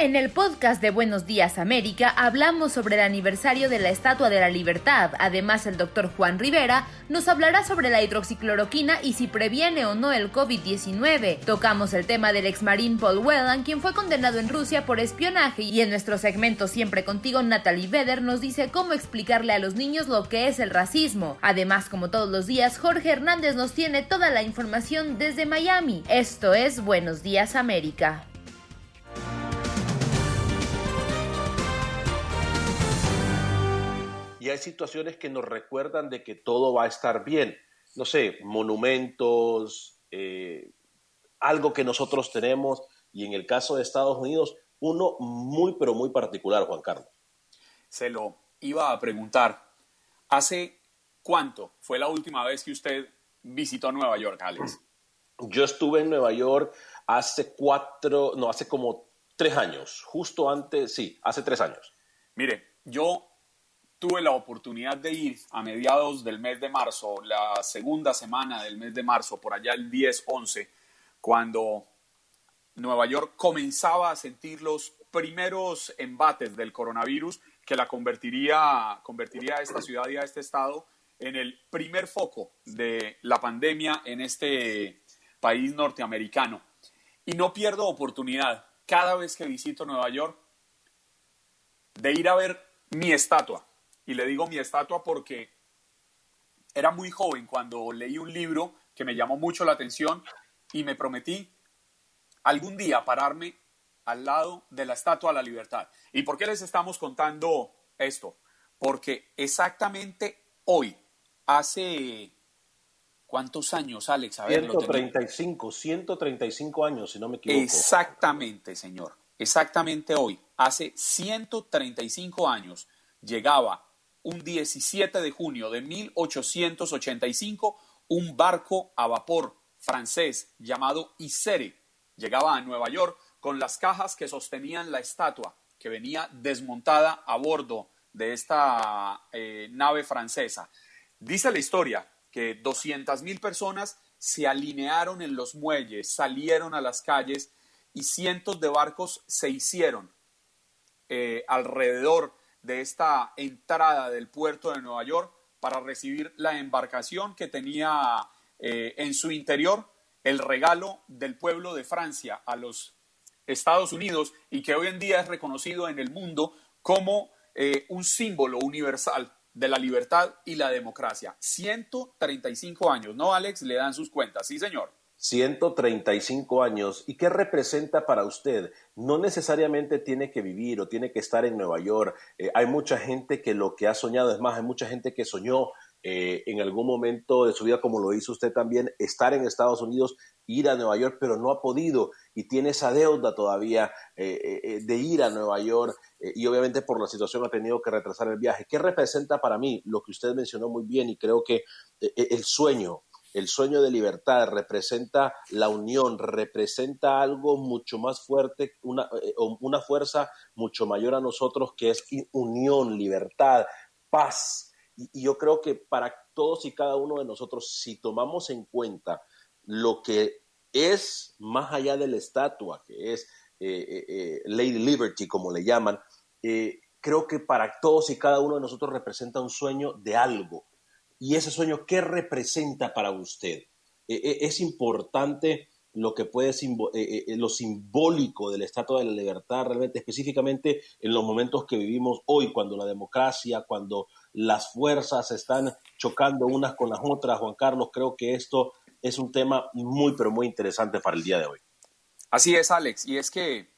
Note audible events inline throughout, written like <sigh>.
En el podcast de Buenos Días América hablamos sobre el aniversario de la Estatua de la Libertad. Además, el doctor Juan Rivera nos hablará sobre la hidroxicloroquina y si previene o no el COVID-19. Tocamos el tema del ex marín Paul Whelan, quien fue condenado en Rusia por espionaje. Y en nuestro segmento Siempre Contigo, Natalie Vedder nos dice cómo explicarle a los niños lo que es el racismo. Además, como todos los días, Jorge Hernández nos tiene toda la información desde Miami. Esto es Buenos Días América. Hay situaciones que nos recuerdan de que todo va a estar bien. No sé, monumentos, eh, algo que nosotros tenemos y en el caso de Estados Unidos, uno muy, pero muy particular, Juan Carlos. Se lo iba a preguntar. ¿Hace cuánto fue la última vez que usted visitó Nueva York, Alex? Yo estuve en Nueva York hace cuatro, no, hace como tres años, justo antes, sí, hace tres años. Mire, yo tuve la oportunidad de ir a mediados del mes de marzo, la segunda semana del mes de marzo, por allá el 10-11, cuando Nueva York comenzaba a sentir los primeros embates del coronavirus que la convertiría, convertiría a esta ciudad y a este estado en el primer foco de la pandemia en este país norteamericano. Y no pierdo oportunidad cada vez que visito Nueva York de ir a ver mi estatua, y le digo mi estatua porque era muy joven cuando leí un libro que me llamó mucho la atención y me prometí algún día pararme al lado de la Estatua de la Libertad. ¿Y por qué les estamos contando esto? Porque exactamente hoy, hace ¿cuántos años, Alex? A ver, 135, 135 años, si no me equivoco. Exactamente, señor. Exactamente hoy, hace 135 años, llegaba un 17 de junio de 1885, un barco a vapor francés llamado Isere llegaba a Nueva York con las cajas que sostenían la estatua que venía desmontada a bordo de esta eh, nave francesa. Dice la historia que 200 mil personas se alinearon en los muelles, salieron a las calles y cientos de barcos se hicieron eh, alrededor de esta entrada del puerto de Nueva York para recibir la embarcación que tenía eh, en su interior el regalo del pueblo de Francia a los Estados Unidos y que hoy en día es reconocido en el mundo como eh, un símbolo universal de la libertad y la democracia. 135 años, ¿no, Alex? Le dan sus cuentas, sí, señor. 135 años. ¿Y qué representa para usted? No necesariamente tiene que vivir o tiene que estar en Nueva York. Eh, hay mucha gente que lo que ha soñado, es más, hay mucha gente que soñó eh, en algún momento de su vida, como lo hizo usted también, estar en Estados Unidos, ir a Nueva York, pero no ha podido y tiene esa deuda todavía eh, de ir a Nueva York y obviamente por la situación ha tenido que retrasar el viaje. ¿Qué representa para mí lo que usted mencionó muy bien y creo que el sueño, el sueño de libertad representa la unión, representa algo mucho más fuerte, una, eh, fuerza mucho mayor a nosotros que es unión, libertad, paz. Y, yo creo que para todos y cada uno de nosotros, si tomamos en cuenta lo que es más allá de la estatua, que es eh, eh, Lady Liberty, como le llaman, creo que para todos y cada uno de nosotros representa un sueño de algo, y ese sueño, ¿qué representa para usted? E, e, es importante lo que puede e, lo simbólico del Estatua de la Libertad, realmente específicamente en los momentos que vivimos hoy, cuando la democracia, cuando las fuerzas están chocando unas con las otras. Juan Carlos, creo que esto es un tema muy, pero muy interesante para el día de hoy. Así es, Alex, y es que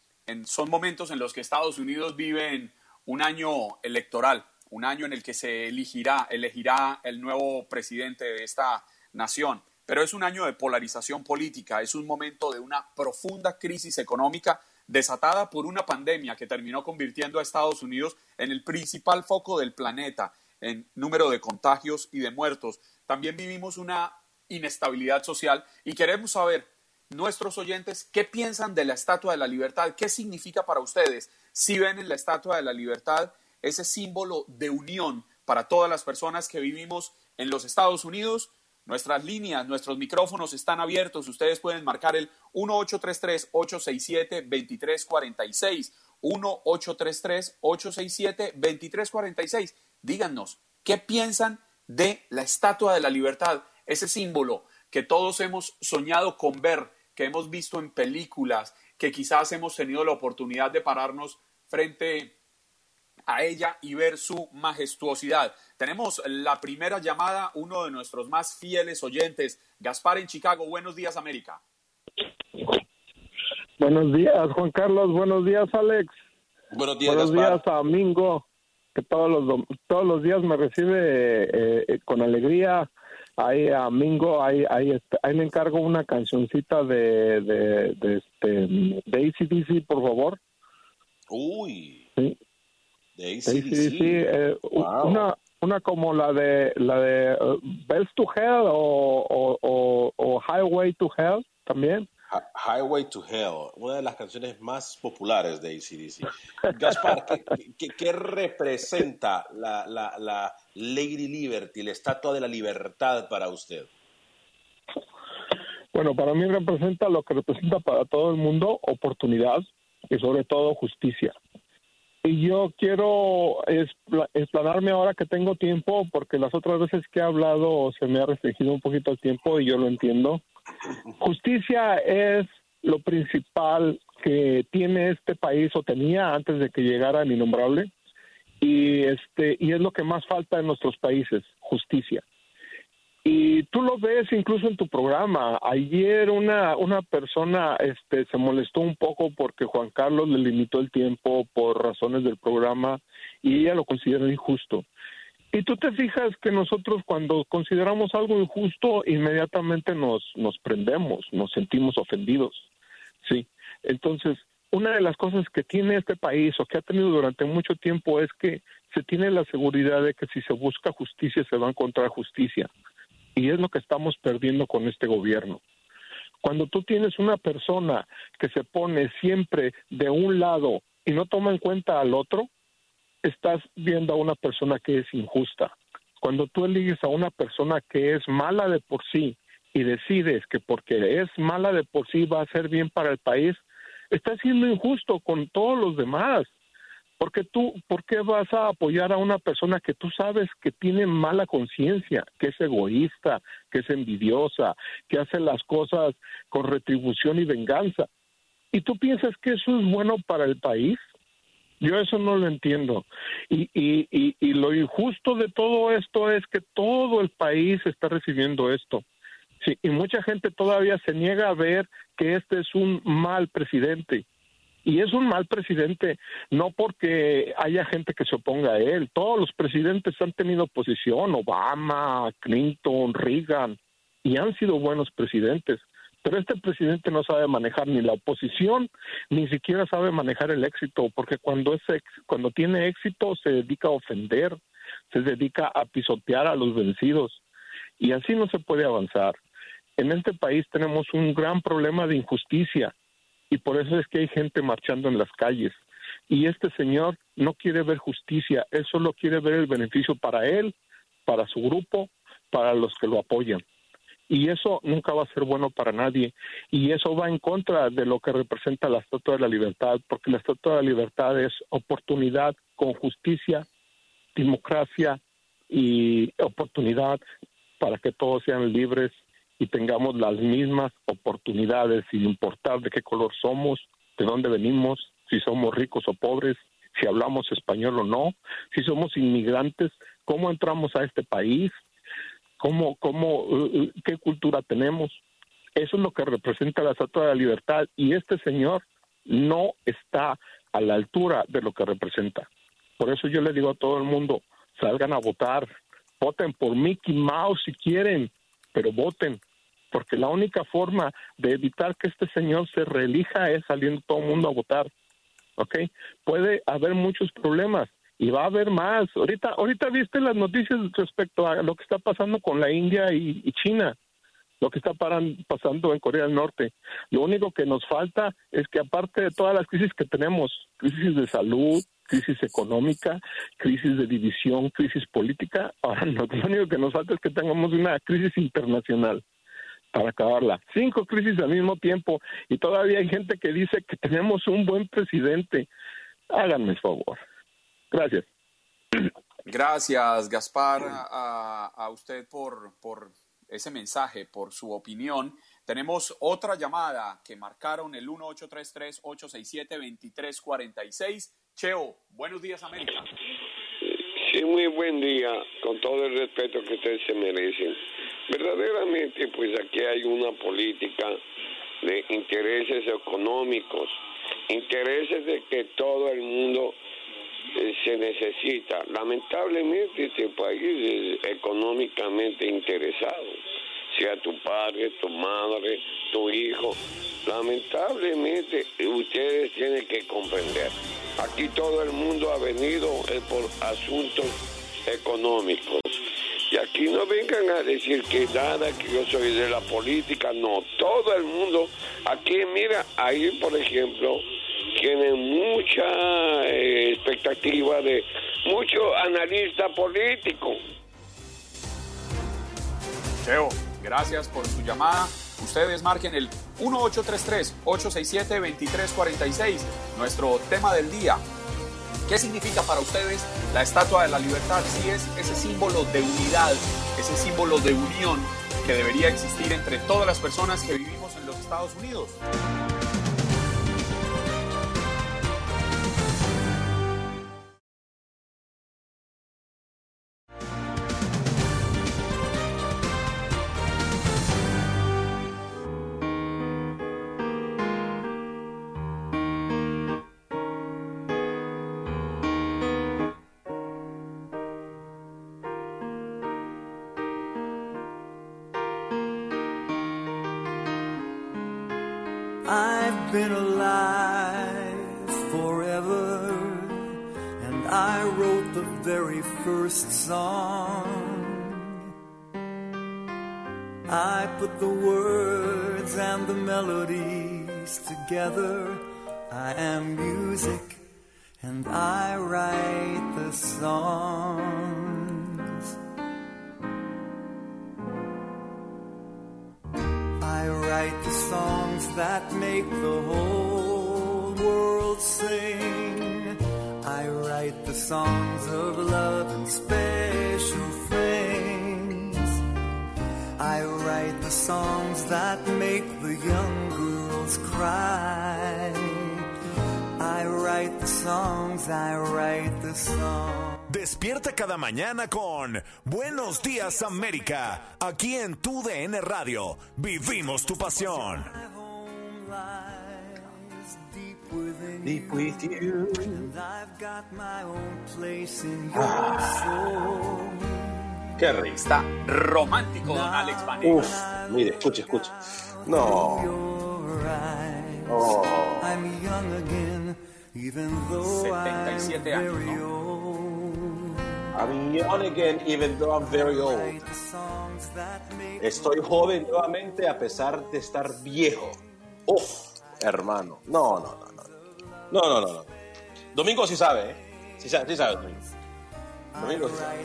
son momentos en los que Estados Unidos vive un año electoral un año en el que se elegirá, elegirá el nuevo presidente de esta nación. Pero es un año de polarización política, es un momento de una profunda crisis económica desatada por una pandemia que terminó convirtiendo a Estados Unidos en el principal foco del planeta en número de contagios y de muertos. También vivimos una inestabilidad social y queremos saber nuestros oyentes qué piensan de la Estatua de la Libertad, qué significa para ustedes si ven en la Estatua de la Libertad ese símbolo de unión para todas las personas que vivimos en los Estados Unidos. Nuestras líneas, nuestros micrófonos están abiertos. Ustedes pueden marcar el 1833-867-2346. 1833-867-2346. Díganos, ¿qué piensan de la Estatua de la Libertad? Ese símbolo que todos hemos soñado con ver, que hemos visto en películas, que quizás hemos tenido la oportunidad de pararnos frente a ella y ver su majestuosidad. Tenemos la primera llamada, uno de nuestros más fieles oyentes, Gaspar en Chicago. Buenos días, América. Buenos días, Juan Carlos. Buenos días, Alex. Buenos días, Buenos días a Mingo, que todos los, todos los días me recibe eh, con alegría. Ahí a Mingo, ahí, ahí, ahí le encargo una cancioncita de, de, de, este, de ACDC, por favor. Uy. Sí. De ACDC. Eh, una, una como la de la de uh, Bells to Hell o, o, o, Highway to Hell también. Highway to Hell, una de las canciones más populares de ACDC. Gaspar, ¿qué, qué, representa la, la, la, Lady Liberty, la Estatua de la Libertad para usted? Bueno, para mí representa lo que representa para todo el mundo, oportunidad y sobre todo justicia. Y yo quiero explanarme ahora que tengo tiempo, porque las otras veces que he hablado se me ha restringido un poquito el tiempo y yo lo entiendo. Justicia es lo principal que tiene este país o tenía antes de que llegara el innombrable y este y es lo que más falta en nuestros países, justicia. Y tú lo ves incluso en tu programa. Ayer una, una persona este, se molestó un poco porque Juan Carlos le limitó el tiempo por razones del programa y ella lo considera injusto. Y tú te fijas que nosotros cuando consideramos algo injusto, inmediatamente nos, nos prendemos, nos sentimos ofendidos. Sí. Entonces, una de las cosas que tiene este país o que ha tenido durante mucho tiempo es que se tiene la seguridad de que si se busca justicia se va a encontrar justicia. Y es lo que estamos perdiendo con este gobierno. Cuando tú tienes una persona que se pone siempre de un lado y no toma en cuenta al otro, estás viendo a una persona que es injusta. Cuando tú eliges a una persona que es mala de por sí y decides que porque es mala de por sí va a ser bien para el país, estás siendo injusto con todos los demás. Porque tú, ¿por qué vas a apoyar a una persona que tú sabes que tiene mala conciencia, que es egoísta, que es envidiosa, que hace las cosas con retribución y venganza? ¿Y tú piensas que eso es bueno para el país? Yo eso no lo entiendo. Y, y, y, y, lo injusto de todo esto es que todo el país está recibiendo esto. Sí, y mucha gente todavía se niega a ver que este es un mal presidente. Y es un mal presidente, no porque haya gente que se oponga a él. Todos los presidentes han tenido oposición, Obama, Clinton, Reagan, y han sido buenos presidentes. Pero este presidente no sabe manejar ni la oposición, ni siquiera sabe manejar el éxito, porque cuando, es cuando tiene éxito se dedica a ofender, se dedica a pisotear a los vencidos. Y así no se puede avanzar. En este país tenemos un gran problema de injusticia y por eso es que hay gente marchando en las calles. Y este señor no quiere ver justicia, él solo quiere ver el beneficio para él, para su grupo, para los que lo apoyan. Y eso nunca va a ser bueno para nadie. Y eso va en contra de lo que representa la Estatua de la Libertad, porque la Estatua de la Libertad es oportunidad con justicia, democracia y oportunidad para que todos sean libres y tengamos las mismas oportunidades sin importar de qué color somos, de dónde venimos, si somos ricos o pobres, si hablamos español o no, si somos inmigrantes, cómo entramos a este país, cómo, cómo, uh, uh, qué cultura tenemos. Eso es lo que representa la Estatua de la Libertad y este señor no está a la altura de lo que representa. Por eso yo le digo a todo el mundo, salgan a votar, voten por Mickey Mouse si quieren, pero voten, porque la única forma de evitar que este señor se reelija es saliendo todo el mundo a votar. ¿Ok? Puede haber muchos problemas y va a haber más. Ahorita, ahorita viste las noticias respecto a lo que está pasando con la India y, China. lo que está pasando en Corea del Norte. Lo único que nos falta es que aparte de todas las crisis que tenemos, crisis de salud, crisis económica, crisis de división, crisis política, ahora <laughs> lo único que nos falta es que tengamos una crisis internacional para acabarla. Cinco crisis al mismo tiempo y todavía hay gente que dice que tenemos un buen presidente. Háganme el favor. Gracias. Gracias, Gaspar, a, usted por, por ese mensaje, por su opinión. Tenemos otra llamada que marcaron el 1833-867-2346. Cheo, buenos días, América. Sí, muy buen día, con todo el respeto que ustedes se merecen. Verdaderamente, pues aquí hay una política de intereses económicos, intereses de que todo el mundo eh, se necesita. Lamentablemente este país es económicamente interesado, sea tu padre, tu madre, tu hijo. Lamentablemente ustedes tienen que comprender. Aquí todo el mundo ha venido eh, por asuntos económicos. Y aquí no vengan a decir que nada, que yo soy de la política, no, todo el mundo. Aquí, mira, ahí por ejemplo, tiene mucha eh, expectativa de mucho analista político. Cheo, gracias por su llamada. Ustedes marquen el 1833-867-2346, nuestro tema del día. ¿Qué significa para ustedes la Estatua de la Libertad? Si es ese símbolo de unidad, ese símbolo de unión que debería existir entre todas las personas que vivimos en los Estados Unidos. Been alive forever, and I wrote the very first song. I put the words and the melodies together. I am music, and I write the song. I write the songs that make the young girls cry. I write the songs, I write the songs. Despierta cada mañana con Buenos Días América, aquí en tu DN Radio. Vivimos tu pasión. Deep with you. Ah. Qué rico. Está romántico, don Alex. Uf, mire, escuche, escuche. No. Oh. 77 años, ¿no? I'm young again even though I'm very old. Estoy joven nuevamente a pesar de estar viejo. Uf, hermano. No, no, no, no. No, no, no. Domingo sí sabe, ¿eh? Sí sabe, sí sabe Domingo. Domingo sí sabe.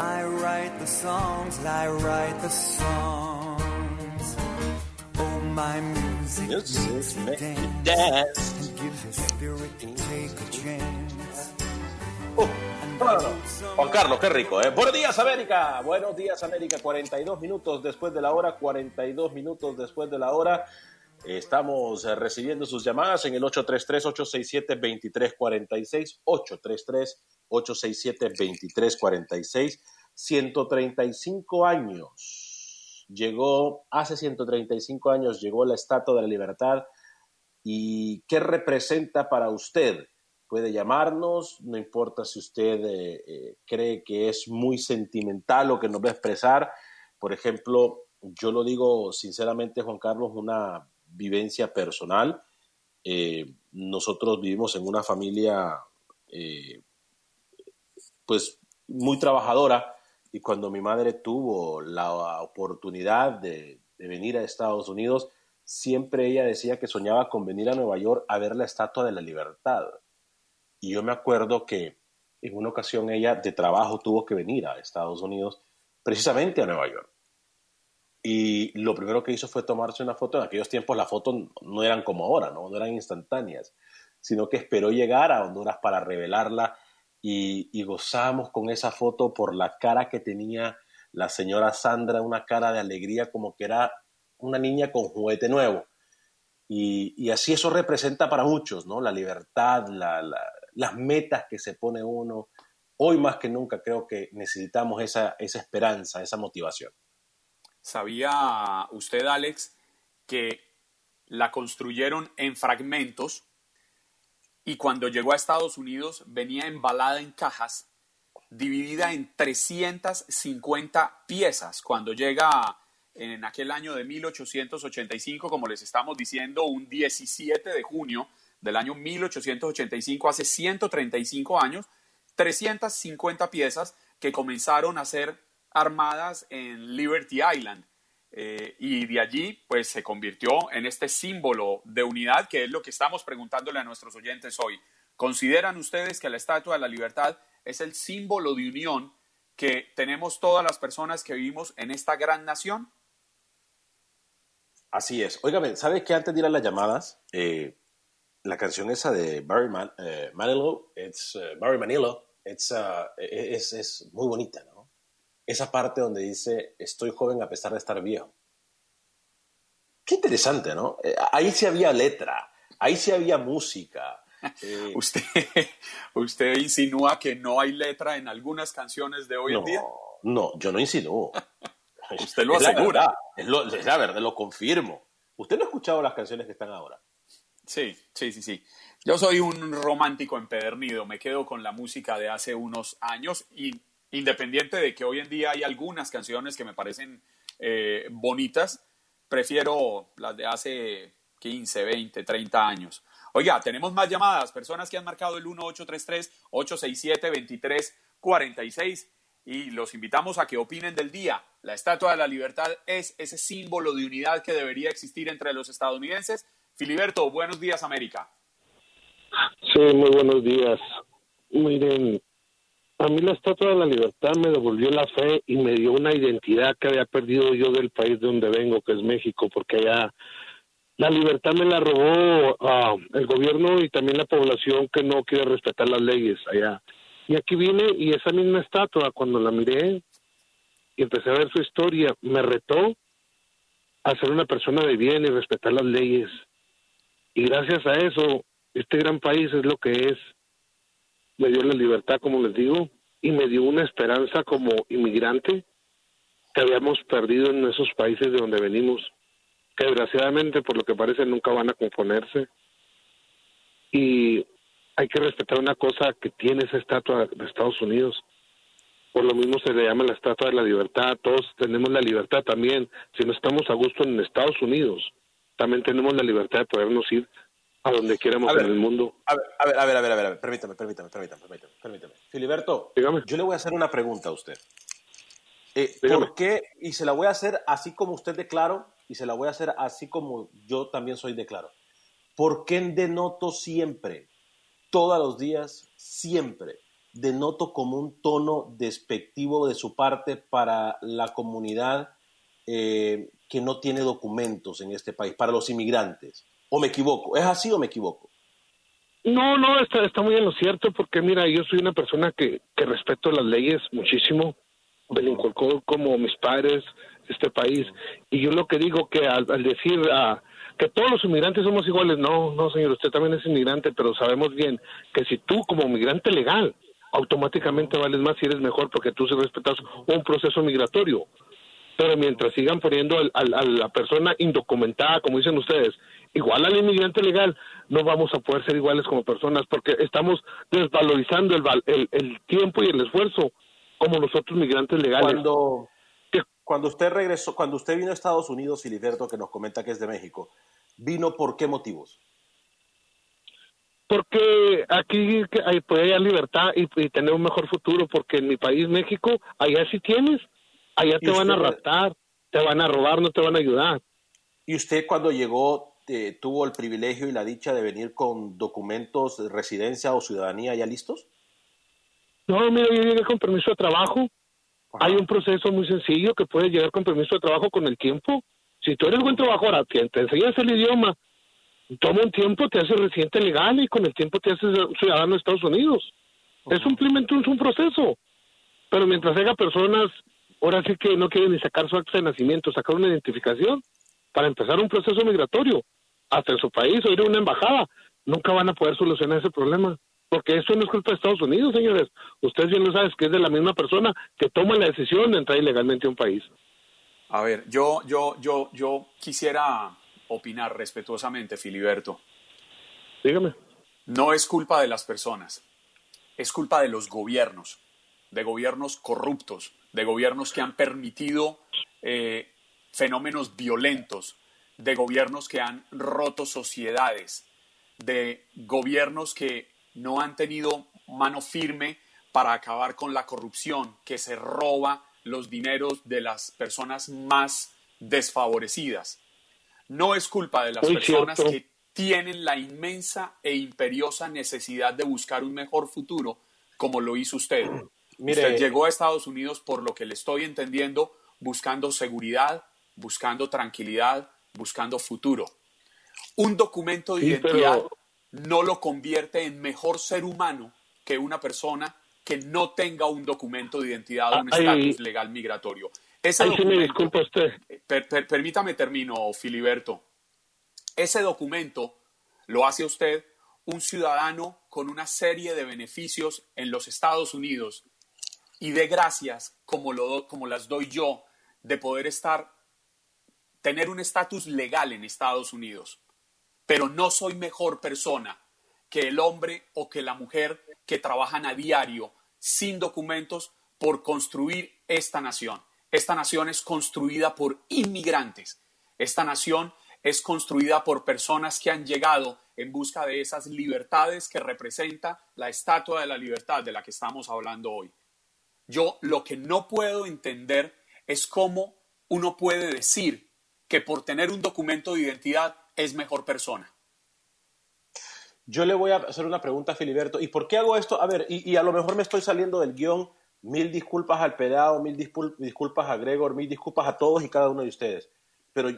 I write the songs, I write the songs. Oh, my music, music make me dance. Juan Carlos, qué rico, ¿eh? Buenos días, América. Buenos días, América. 42 minutos después de la hora, 42 minutos después de la hora. Estamos eh, recibiendo sus llamadas en el 833-867-2346, 833-867-2346, 135 años. Llegó, hace 135 años llegó la Estatua de la Libertad y qué representa para usted. Puede llamarnos, no importa si usted eh, eh, cree que es muy sentimental o que nos va a expresar. Por ejemplo, yo lo digo sinceramente, Juan Carlos, una vivencia personal. Eh, nosotros vivimos en una familia, pues muy trabajadora y cuando mi madre tuvo la oportunidad de, de venir a Estados Unidos, siempre ella decía que soñaba con venir a Nueva York a ver la Estatua de la Libertad. Y yo me acuerdo que en una ocasión ella de trabajo tuvo que venir a Estados Unidos, precisamente a Nueva York. Y lo primero que hizo fue tomarse una foto. En aquellos tiempos las fotos no eran como ahora, ¿no? no eran instantáneas, sino que esperó llegar a Honduras para revelarla y, gozamos con esa foto por la cara que tenía la señora Sandra, una cara de alegría como que era una niña con juguete nuevo. Y, así eso representa para muchos, ¿no? La libertad, las metas que se pone uno. Hoy más que nunca creo que necesitamos esa, esa esperanza, esa motivación. ¿Sabía usted, Alex, que la construyeron en fragmentos y cuando llegó a Estados Unidos venía embalada en cajas, dividida en 350 piezas? Cuando llega en aquel año de 1885, como les estamos diciendo, un 17 de junio del año 1885, hace 135 años, 350 piezas que comenzaron a ser armadas en Liberty Island. Eh, y de allí, pues se convirtió en este símbolo de unidad, que es lo que estamos preguntándole a nuestros oyentes hoy. ¿Consideran ustedes que la Estatua de la Libertad es el símbolo de unión que tenemos todas las personas que vivimos en esta gran nación? Así es. Óigame, ¿sabes que antes de ir a las llamadas, eh, la canción esa de Barry eh, Manilow, it's, uh, Barry Manilow, it's, uh, es, es, muy bonita, ¿no? Esa parte donde dice, estoy joven a pesar de estar viejo. Qué interesante, ¿no? Eh, ahí sí había letra, ahí sí había música. <laughs> usted, usted insinúa que no hay letra en algunas canciones de hoy en día. No, yo no insinúo. <laughs> Usted lo asegura. es, la verdad, lo confirmo. ¿Usted no ha escuchado las canciones que están ahora? Sí, sí, sí, sí. Yo soy un romántico empedernido, me quedo con la música de hace unos años y independiente de que hoy en día hay algunas canciones que me parecen eh, bonitas, prefiero las de hace 15, 20, 30 años. Oiga, tenemos más llamadas, personas que han marcado el 1833-867-2346 y los invitamos a que opinen del día. La Estatua de la Libertad es ese símbolo de unidad que debería existir entre los estadounidenses. Filiberto, buenos días, América. Sí, muy buenos días. Miren, a mí la Estatua de la Libertad me devolvió la fe y me dio una identidad que había perdido yo del país de donde vengo, que es México, porque allá la libertad me la robó ah, el gobierno y también la población que no quiere respetar las leyes allá. Y aquí vine y esa misma estatua, cuando la miré y empecé a ver su historia, me retó a ser una persona de bien y respetar las leyes. Y gracias a eso, este gran país es lo que es. Me dio la libertad, como les digo, y me dio una esperanza como inmigrante que habíamos perdido en esos países de donde venimos, que desgraciadamente, por lo que parece, nunca van a componerse. Y hay que respetar una cosa que tiene esa estatua de Estados Unidos. Por lo mismo se le llama la estatua de la libertad. Todos tenemos la libertad también. Si no estamos a gusto en Estados Unidos, también tenemos la libertad de podernos ir a donde queramos en el mundo. A ver, a ver, a ver, a ver, a ver, permítame, permítame, permítame, permítame, Filiberto, Dígame. yo le voy a hacer una pregunta a usted. Eh, ¿Por qué? Y se la voy a hacer así como usted declaró y se la voy a hacer así como yo también soy declaro. ¿Por qué denoto siempre todos los días, siempre, denoto como un tono despectivo de su parte para la comunidad eh, que no tiene documentos en este país, para los inmigrantes. ¿O me equivoco? ¿Es así o me equivoco? No, no, está, está muy en lo cierto, porque mira, yo soy una persona que, que respeto las leyes muchísimo, me lo inculcó como mis padres este país, y yo lo que digo que al, decir a que todos los inmigrantes somos iguales. No, no, señor, usted también es inmigrante, pero sabemos bien que si tú como inmigrante legal automáticamente vales más y eres mejor porque tú respetas un proceso migratorio. Pero mientras sigan poniendo a la persona indocumentada, como dicen ustedes, igual al inmigrante legal, no vamos a poder ser iguales como personas porque estamos desvalorizando el, el, tiempo y el esfuerzo como los otros migrantes legales. Cuando, cuando usted regresó, cuando usted vino a Estados Unidos, Filiberto, que nos comenta que es de México, ¿vino por qué motivos? porque aquí hay, puede haber libertad y, tener un mejor futuro, porque en mi país, México, allá sí tienes, allá te van a raptar, te van a robar, no te van a ayudar. ¿Y usted cuando llegó tuvo el privilegio y la dicha de venir con documentos de residencia o ciudadanía ya listos? No, mira, yo llegué con permiso de trabajo. Hay un proceso muy sencillo que puedes llegar con permiso de trabajo con el tiempo. Si tú eres buen trabajador, te, te enseñas el idioma, toma un tiempo, te haces residente legal y con el tiempo te haces ciudadano de Estados Unidos. Es simplemente un, un proceso. Pero mientras haya personas, ahora sí que no quieren ni sacar su acta de nacimiento, sacar una identificación para empezar un proceso migratorio hasta en su país o ir a una embajada, nunca van a poder solucionar ese problema. Porque eso no es culpa de Estados Unidos, señores. Ustedes bien lo saben, que es de la misma persona que toma la decisión de entrar ilegalmente a un país. A ver, yo, yo, yo, yo quisiera opinar respetuosamente, Filiberto. Dígame. No es culpa de las personas, es culpa de los gobiernos, de gobiernos corruptos, de gobiernos que han permitido eh, fenómenos violentos, de gobiernos que han roto sociedades, de gobiernos que no han tenido mano firme para acabar con la corrupción, que se roba los dineros de las personas más desfavorecidas. No es culpa de las personas que tienen la inmensa e imperiosa necesidad de buscar un mejor futuro, como lo hizo usted. Usted llegó a Estados Unidos, por lo que le estoy entendiendo, buscando seguridad, buscando tranquilidad, buscando futuro. Un documento de identidad no lo convierte en mejor ser humano que una persona que no tenga un documento de identidad o un estatus legal migratorio. Ese me disculpa usted. permítame termino, Filiberto. Ese documento lo hace usted un ciudadano con una serie de beneficios en los Estados Unidos y de gracias como, lo, como las doy yo de poder estar, tener un estatus legal en Estados Unidos. Pero no soy mejor persona que el hombre o que la mujer que trabajan a diario sin documentos por construir esta nación. Esta nación es construida por inmigrantes. Esta nación es construida por personas que han llegado en busca de esas libertades que representa la estatua de la libertad de la que estamos hablando hoy. Yo lo que no puedo entender es cómo uno puede decir que por tener un documento de identidad es mejor persona. Yo le voy a hacer una pregunta a Filiberto. ¿Y por qué hago esto? A ver, y, a lo mejor me estoy saliendo del guion. Mil disculpas al pedado, mil disculpas a Gregor, mil disculpas a todos y cada uno de ustedes. Pero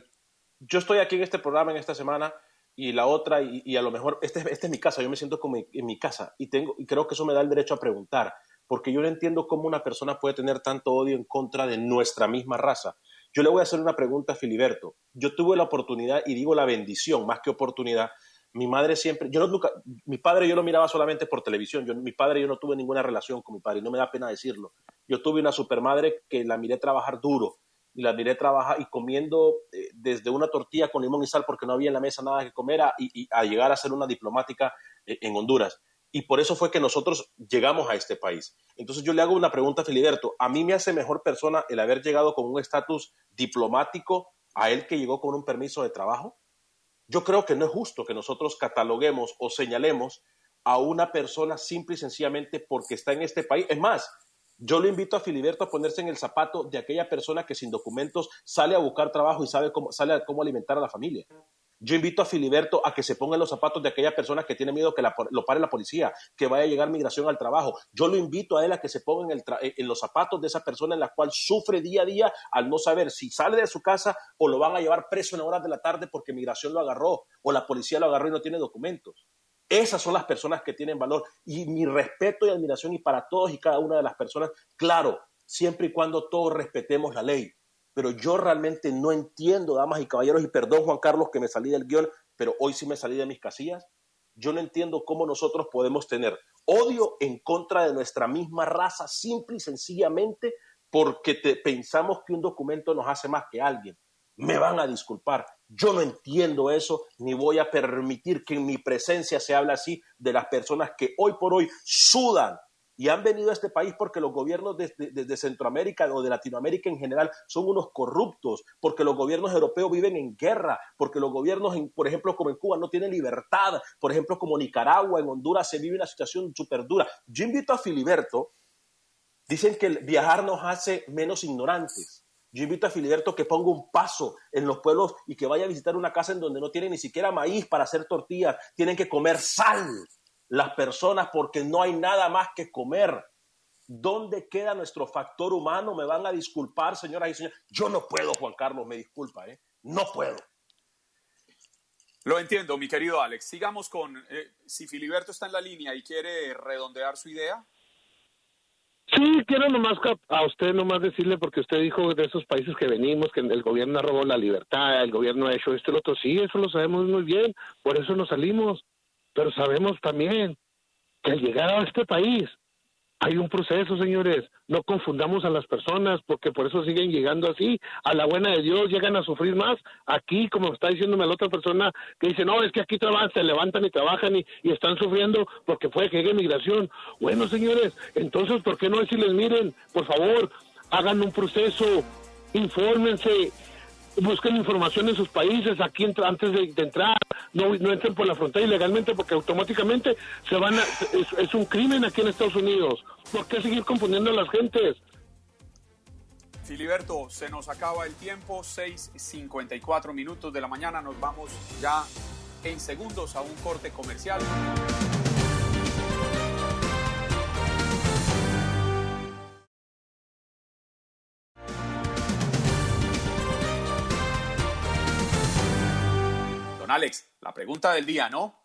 yo estoy aquí en este programa en esta semana y la otra, y, a lo mejor, este, este, es mi casa, yo me siento como en mi casa y, tengo, y creo que eso me da el derecho a preguntar, porque yo no entiendo cómo una persona puede tener tanto odio en contra de nuestra misma raza. Yo le voy a hacer una pregunta a Filiberto. Yo tuve la oportunidad, y digo la bendición, más que oportunidad, mi madre siempre, yo nunca, mi padre yo lo miraba solamente por televisión, yo, mi padre yo no tuve ninguna relación con mi padre, y no me da pena decirlo. Yo tuve una supermadre que la miré trabajar duro, y la miré trabajar y comiendo eh, desde una tortilla con limón y sal porque no había en la mesa nada que comer a, y, a llegar a ser una diplomática eh, en Honduras. Y por eso fue que nosotros llegamos a este país. Entonces yo le hago una pregunta a Filiberto. ¿A mí me hace mejor persona el haber llegado con un estatus diplomático a él que llegó con un permiso de trabajo? Yo creo que no es justo que nosotros cataloguemos o señalemos a una persona simple y sencillamente porque está en este país. Es más, yo lo invito a Filiberto a ponerse en el zapato de aquella persona que sin documentos sale a buscar trabajo y sabe cómo, sale a cómo alimentar a la familia. Yo invito a Filiberto a que se ponga en los zapatos de aquella persona que tiene miedo que lo pare la policía, que vaya a llegar migración al trabajo. Yo lo invito a él a que se ponga en, en, los zapatos de esa persona en la cual sufre día a día al no saber si sale de su casa o lo van a llevar preso en horas de la tarde porque migración lo agarró o la policía lo agarró y no tiene documentos. Esas son las personas que tienen valor y mi respeto y admiración y para todos y cada una de las personas, claro, siempre y cuando todos respetemos la ley pero yo realmente no entiendo, damas y caballeros, y perdón Juan Carlos que me salí del guion, pero hoy sí me salí de mis casillas. Yo no entiendo cómo nosotros podemos tener odio en contra de nuestra misma raza, simple y sencillamente porque pensamos que un documento nos hace más que alguien. Me van a disculpar, yo no entiendo eso, ni voy a permitir que en mi presencia se hable así de las personas que hoy por hoy sudan y han venido a este país porque los gobiernos de, Centroamérica o de Latinoamérica en general son unos corruptos, porque los gobiernos europeos viven en guerra, porque los gobiernos, en, por ejemplo, como en Cuba, no tienen libertad, por ejemplo, como Nicaragua, en Honduras se vive una situación súper dura. Yo invito a Filiberto, dicen que viajar nos hace menos ignorantes. Yo invito a Filiberto que ponga un paso en los pueblos y que vaya a visitar una casa en donde no tienen ni siquiera maíz para hacer tortillas, tienen que comer sal las personas porque no hay nada más que comer. ¿Dónde queda nuestro factor humano? Me van a disculpar, señoras y señores. Yo no puedo, Juan Carlos, me disculpa, ¿eh? No puedo. Lo entiendo, mi querido Alex. Sigamos con, eh, si Filiberto está en la línea y quiere redondear su idea. Sí, quiero nomás a usted nomás decirle, porque usted dijo de esos países que venimos, que el gobierno robó la libertad, el gobierno ha hecho esto y lo otro. Sí, eso lo sabemos muy bien, por eso nos salimos. Pero sabemos también que al llegar a este país hay un proceso, señores. No confundamos a las personas porque por eso siguen llegando así. A la buena de Dios llegan a sufrir más. Aquí, como está diciéndome la otra persona que dice, no, es que aquí trabajan, se levantan y trabajan y, están sufriendo porque fue que llegue migración. Bueno, señores, entonces, ¿por qué no decirles, miren, por favor, hagan un proceso, infórmense, busquen información en sus países aquí antes de, entrar, no, no, entren por la frontera ilegalmente porque automáticamente se van a, es, un crimen aquí en Estados Unidos. ¿Por qué seguir confundiendo a las gentes? Filiberto, se nos acaba el tiempo, 6.54 minutos de la mañana, nos vamos ya en segundos a un corte comercial. Alex, la pregunta del día, ¿no?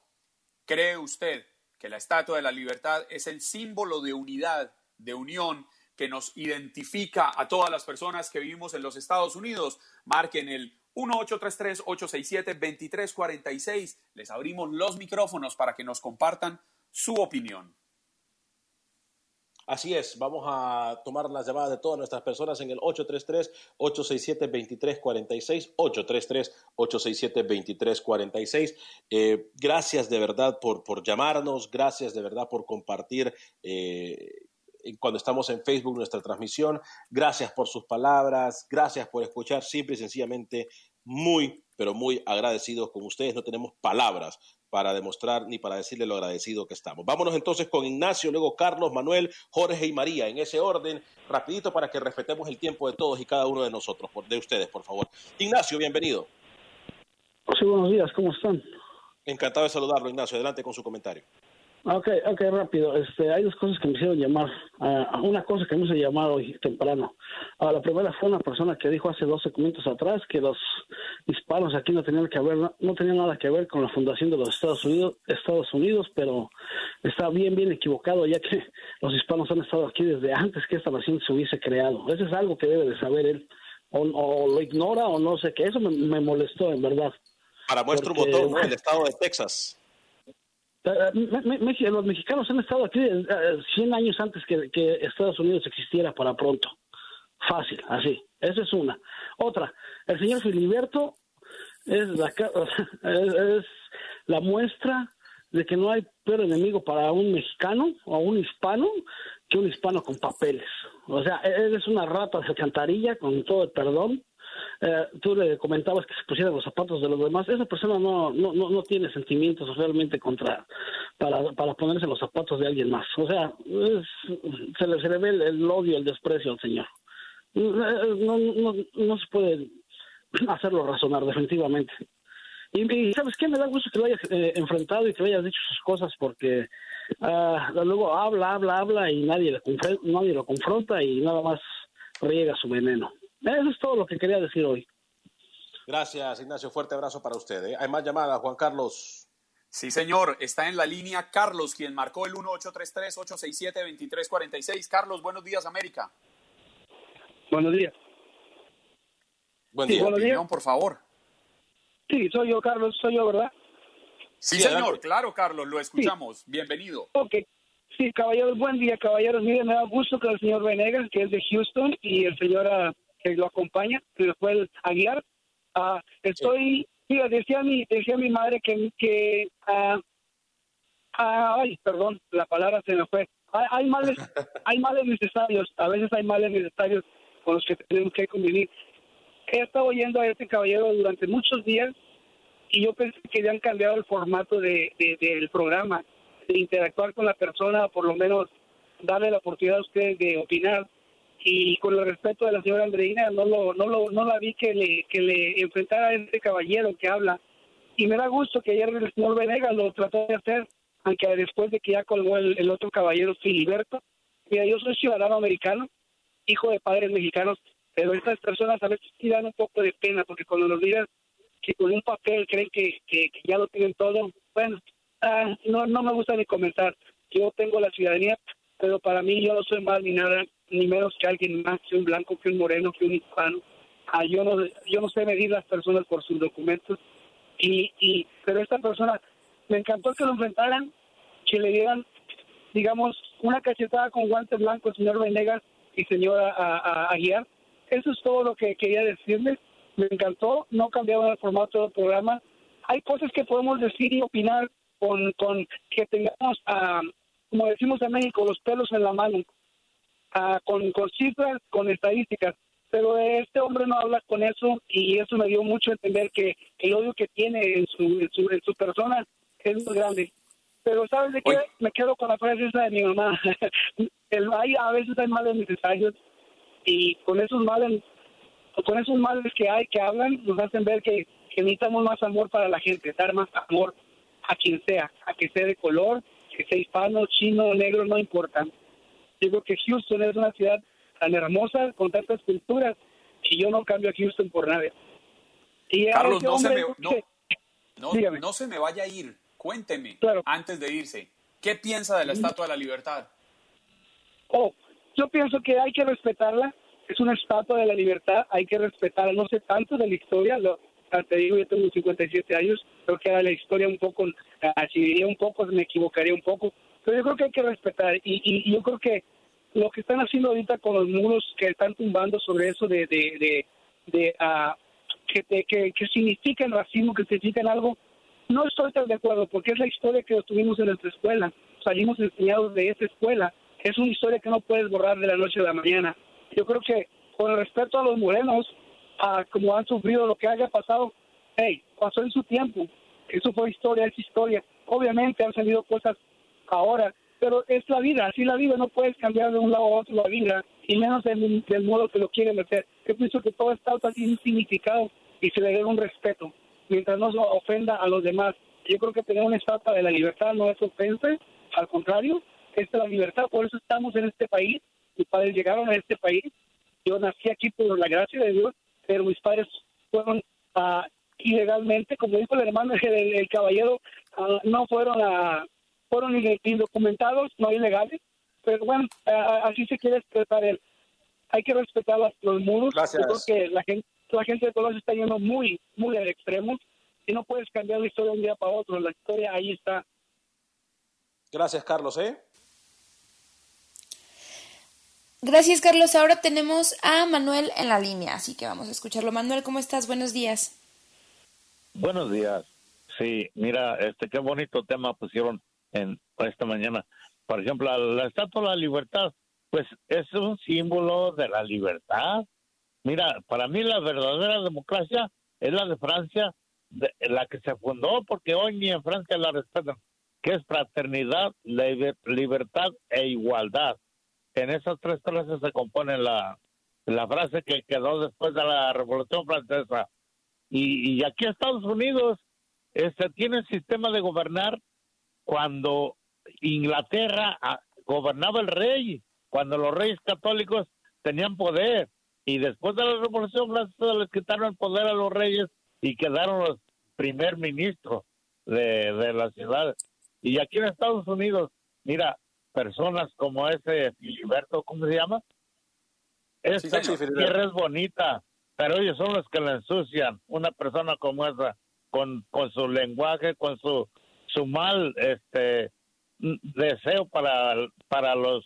¿Cree usted que la Estatua de la Libertad es el símbolo de unidad, de unión, que nos identifica a todas las personas que vivimos en los Estados Unidos? Marquen el 1833-867-2346. Les abrimos los micrófonos para que nos compartan su opinión. Así es, vamos a tomar las llamadas de todas nuestras personas en el 833-867-2346, 833-867-2346. Eh, gracias de verdad por, por llamarnos, gracias de verdad por compartir. Eh, cuando estamos en Facebook nuestra transmisión. Gracias por sus palabras, gracias por escuchar, simple y sencillamente muy, pero muy agradecidos con ustedes. No tenemos palabras para demostrar ni para decirle lo agradecido que estamos. Vámonos entonces con Ignacio, luego Carlos, Manuel, Jorge y María, en ese orden, rapidito para que respetemos el tiempo de todos y cada uno de nosotros, de ustedes, por favor. Ignacio, bienvenido. Sí, buenos días, ¿cómo están? Encantado de saludarlo, Ignacio. Adelante con su comentario. Ok, ok, rápido. Este, hay dos cosas que me hicieron llamar. Uh, una cosa que me hizo llamar hoy temprano. Uh, la primera fue una persona que dijo hace 12 minutos atrás que los hispanos aquí no tenían que ver, no, tenían nada que ver con la fundación de los Estados Unidos, Estados Unidos, pero está bien, bien equivocado, ya que los hispanos han estado aquí desde antes que esta nación se hubiese creado. Eso es algo que debe de saber él. O, lo ignora o no sé qué. Eso me, molestó, en verdad. Para muestra un botón, el estado de Texas. Eh, los mexicanos han estado aquí 100 eh, años antes que, Estados Unidos existiera para pronto. Fácil, así. Esa es una. Otra, el señor Filiberto es la, <laughs> es la muestra de que no hay peor enemigo para un mexicano o un hispano que un hispano con papeles. O sea, él es una rata de alcantarilla, con todo el perdón, eh, tú le comentabas que se pusieran los zapatos de los demás, esa persona no, no, no, tiene sentimientos realmente contra, para, para ponerse los zapatos de alguien más. O sea, se, le, se le ve el, odio, el desprecio al Señor. No, no, no, se puede <clears throat> hacerlo razonar, definitivamente. Y, ¿sabes qué? Me da gusto que lo hayas eh, enfrentado y que lo hayas dicho sus cosas porque ah, luego habla, habla, habla y nadie, le nadie lo confronta y nada más riega su veneno. Eso es todo lo que quería decir hoy. Gracias, Ignacio. Fuerte abrazo para usted. ¿eh? Hay más llamadas, Juan Carlos. Sí, señor. Está en la línea Carlos, quien marcó el 1833-867-2346. Carlos, buenos días, América. Buenos días. Buen día. buenos días. por favor. Sí, soy yo, Carlos. Soy yo, ¿verdad? Sí, señor. Claro, Carlos. Lo escuchamos. Bienvenido. Ok. Sí, caballeros, buen día, caballeros. Miren, me da gusto que el señor Venegas, que es de Houston, y el señor ah, que lo acompaña, que lo puede guiar. Uh, estoy, mira, decía mi, decía mi madre que, que uh, ay, perdón, la palabra se me fue. hay, hay males, <laughs> hay males necesarios, a veces hay males necesarios con los que tenemos que convivir. He estado oyendo a este caballero durante muchos días y yo pensé que habían cambiado el formato de, de- del programa, de interactuar con la persona, por lo menos darle la oportunidad a ustedes de opinar. Y con el respeto de la señora Andreina, no lo, no lo, no la vi que le, que le enfrentara a este caballero que habla. Y me da gusto que ayer el señor Venegas lo trató de hacer, aunque después de que ya colgó el, otro caballero Filiberto. Mira, yo soy ciudadano americano, hijo de padres mexicanos, pero estas personas a veces sí dan un poco de pena, porque cuando los digas que con un papel creen que, que, que ya lo tienen todo, bueno, ah, no, no me gusta ni comentar. Yo tengo la ciudadanía, pero para mí yo no soy más ni nada, ni menos que alguien más, que un blanco, que un moreno, que un hispano. Ah, yo no yo no sé medir las personas por sus documentos. Y, y pero esta persona me encantó que lo enfrentaran que le dieran digamos una cachetada con guantes blancos señor Venegas y señora a, a- Aguiar. Eso es todo lo que quería decirles. Me encantó no cambiaban el formato del programa. Hay cosas que podemos decir y opinar con, con que tengamos ah, como decimos en México los pelos en la mano ah, con, con cifras, con estadísticas. Pero este hombre no habla con eso y eso me dio mucho a entender que el odio que tiene en su, en su, en su persona es muy grande. Pero ¿sabes de qué? Oye. Me quedo con la frase esa de mi mamá. <laughs> el, hay, a veces hay males necesarios y con esos males con esos males que hay que hablan nos hacen ver que, que necesitamos más amor para la gente, dar más amor a quien sea, a que sea de color, que sea hispano, chino, negro, no importa. Yo creo que Houston es una ciudad tan hermosa, con tantas culturas, y yo no cambio a Houston por nadie. Y Carlos, no se, me, no, no, no se me vaya a ir. Cuénteme, Claro. antes de irse, ¿qué piensa de la Estatua de la Libertad? Oh, yo pienso que hay que respetarla. Es una estatua de la libertad, hay que respetarla. No sé tanto de la historia, lo, ah, te digo, yo tengo 57 años, creo que la historia un poco, ah, si diría un poco, me equivocaría un poco, pero yo creo que hay que respetar. Y, y- y yo creo que lo que están haciendo ahorita con los muros que están tumbando sobre eso de, de, de, de, ah, que, que, que significan racismo, que significan algo, no estoy tan de acuerdo, porque es la historia que tuvimos en nuestra escuela. Salimos enseñados de esa escuela. Es una historia que no puedes borrar de la noche a la mañana. Yo creo que, con el respeto a los morenos, a como han sufrido lo que haya pasado, hey, pasó en su tiempo. Eso fue historia, es historia. Obviamente han salido cosas ahora, pero es la vida, así la vida, no puedes cambiar de un lado a otro la vida, y menos del, del modo que lo quieren hacer. Yo pienso que todo está tiene un significado y se le debe un respeto, mientras no ofenda a los demás. Yo creo que tener una estatua de la libertad no es ofensa, al contrario, es la libertad, por eso estamos en este país, mis padres llegaron a este país, yo nací aquí por la gracia de Dios, pero mis padres fueron ah, ilegalmente, como dijo el hermano <laughs> el, caballero, no fueron a fueron indocumentados, no ilegales, pero bueno, así se quiere expresar él. Hay que respetar las- los muros. Gracias. Yo creo que la gente, la gente de color se está yendo muy, muy al extremo y no puedes cambiar la historia de un día para otro. La historia ahí está. Gracias, Carlos, ¿eh? Gracias, Carlos. Ahora tenemos a Manuel en la línea, así que vamos a escucharlo. Manuel, ¿cómo estás? Buenos días. Buenos días. Sí, mira, este qué bonito tema pusieron en esta mañana. Por ejemplo, la, Estatua de la Libertad, pues es un símbolo de la libertad. Mira, para mí la verdadera democracia es la de Francia, la que se fundó, porque hoy ni en Francia la respetan, que es fraternidad, liber- libertad e igualdad. En esas tres frases se compone la, la frase que quedó después de la Revolución Francesa. Y, y aquí Estados Unidos este, tiene el sistema de gobernar cuando Inglaterra ah, gobernaba el rey, cuando los reyes católicos tenían poder. Y después de la Revolución Francesa les quitaron el poder a los reyes y quedaron los primer ministros de, de la ciudad. Y aquí en Estados Unidos, mira, personas como ese Filiberto, ¿cómo se llama? Esta Sí, señor. tierra es bonita, pero ellos son los que la ensucian. Una persona como esa, con, con su lenguaje, con su, su mal este deseo para, para los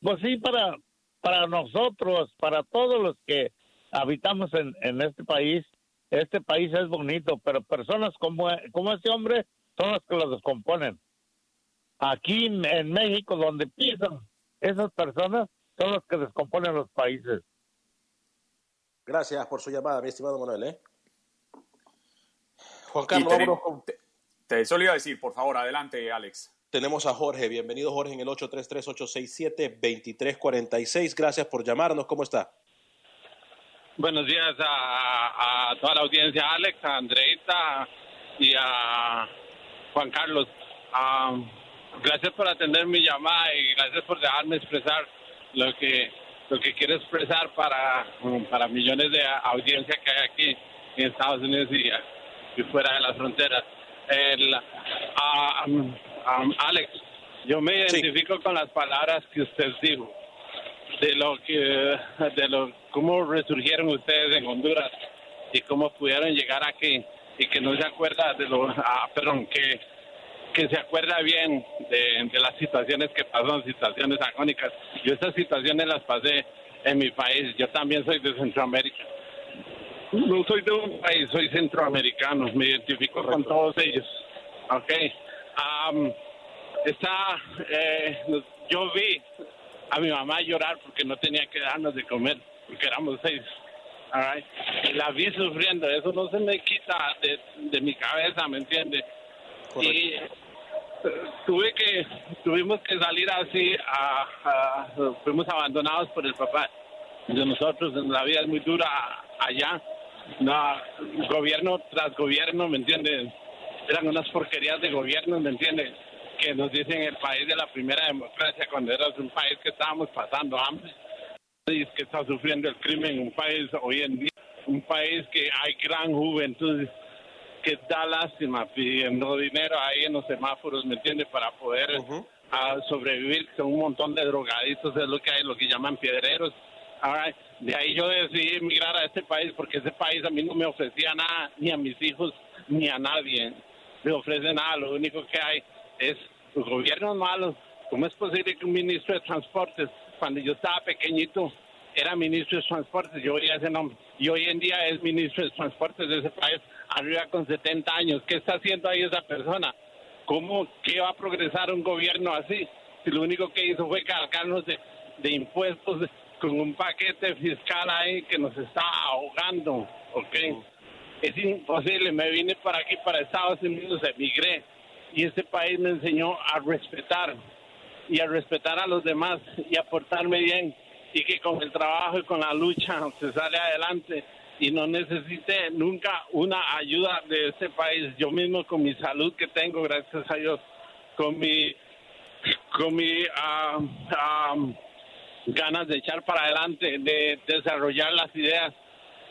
pues sí para para nosotros para todos los que habitamos en, en este país este país es bonito pero personas como como ese hombre son las que lo descomponen aquí en, México, donde pisan esas personas, son los que descomponen los países. Gracias por su llamada, mi estimado Manuel. ¿eh? Juan Carlos, tenemos- vámonos con- te, te- eso le iba a decir, por favor, adelante, Alex. Tenemos a Jorge. Bienvenido, Jorge, en el 833-867-2346. Gracias por llamarnos. ¿Cómo está? Buenos días a, a toda la audiencia, Alex, a Andreita y a Juan Carlos. Ah, gracias por atender mi llamada y gracias por dejarme expresar lo que lo que quiero expresar para, para millones de audiencia que hay aquí en Estados Unidos y, y fuera de las fronteras. El, um, um, Alex, yo me identifico con las palabras que usted dijo de lo que de lo cómo resurgieron ustedes en Honduras y cómo pudieron llegar aquí y que no se acuerda de lo ah, perdón que que se acuerda bien de, de las situaciones que pasaron situaciones agónicas. Yo esas situaciones las pasé en mi país yo también soy de Centroamérica no soy de un país soy centroamericano me identifico con todos ellos ok Am, está eh, yo vi a mi mamá llorar porque no tenía que darnos de comer, porque éramos seis. all right. Y la vi sufriendo, eso no se me quita de, de mi cabeza, ¿me entiende? Y eh, tuve que, tuvimos que salir así, a, a- fuimos abandonados por el papá de nosotros, la vida es muy dura allá, no, gobierno tras gobierno, ¿me entiendes? Eran unas porquerías de gobierno, ¿me entiendes? Que nos dicen el país de la primera democracia cuando era un país que estábamos pasando hambre y que está sufriendo el crimen, un país hoy en día, un país que hay gran juventud que da lástima pidiendo dinero ahí en los semáforos, ¿me entiendes? Para poder ah, sobrevivir con un montón de drogaditos, es lo que hay, lo que llaman piedreros. Right. De ahí yo decidí emigrar a este país porque ese país a mí no me ofrecía nada, ni a mis hijos, ni a nadie. Me ofrece nada, lo único que hay es los gobiernos malos. ¿Cómo es posible que un ministro de transportes, cuando yo estaba pequeñito, era ministro de transportes, yo oía ese nombre, y hoy en día es ministro de transportes de ese país, arriba con 70 años. ¿Qué está haciendo ahí esa persona? ¿Cómo, qué va a progresar un gobierno así? Si lo único que hizo fue cargarnos de, de impuestos con un paquete fiscal ahí que nos está ahogando, ¿ok? Es imposible, me vine para aquí, para Estados Unidos, emigré, y este país me enseñó a respetar, y a respetar a los demás, y a portarme bien, y que con el trabajo y con la lucha <laughs> se sale adelante, y no necesité nunca una ayuda de este país, yo mismo con mi salud que tengo, gracias a Dios, con mi, con mi ah, ganas de echar para adelante, de desarrollar las ideas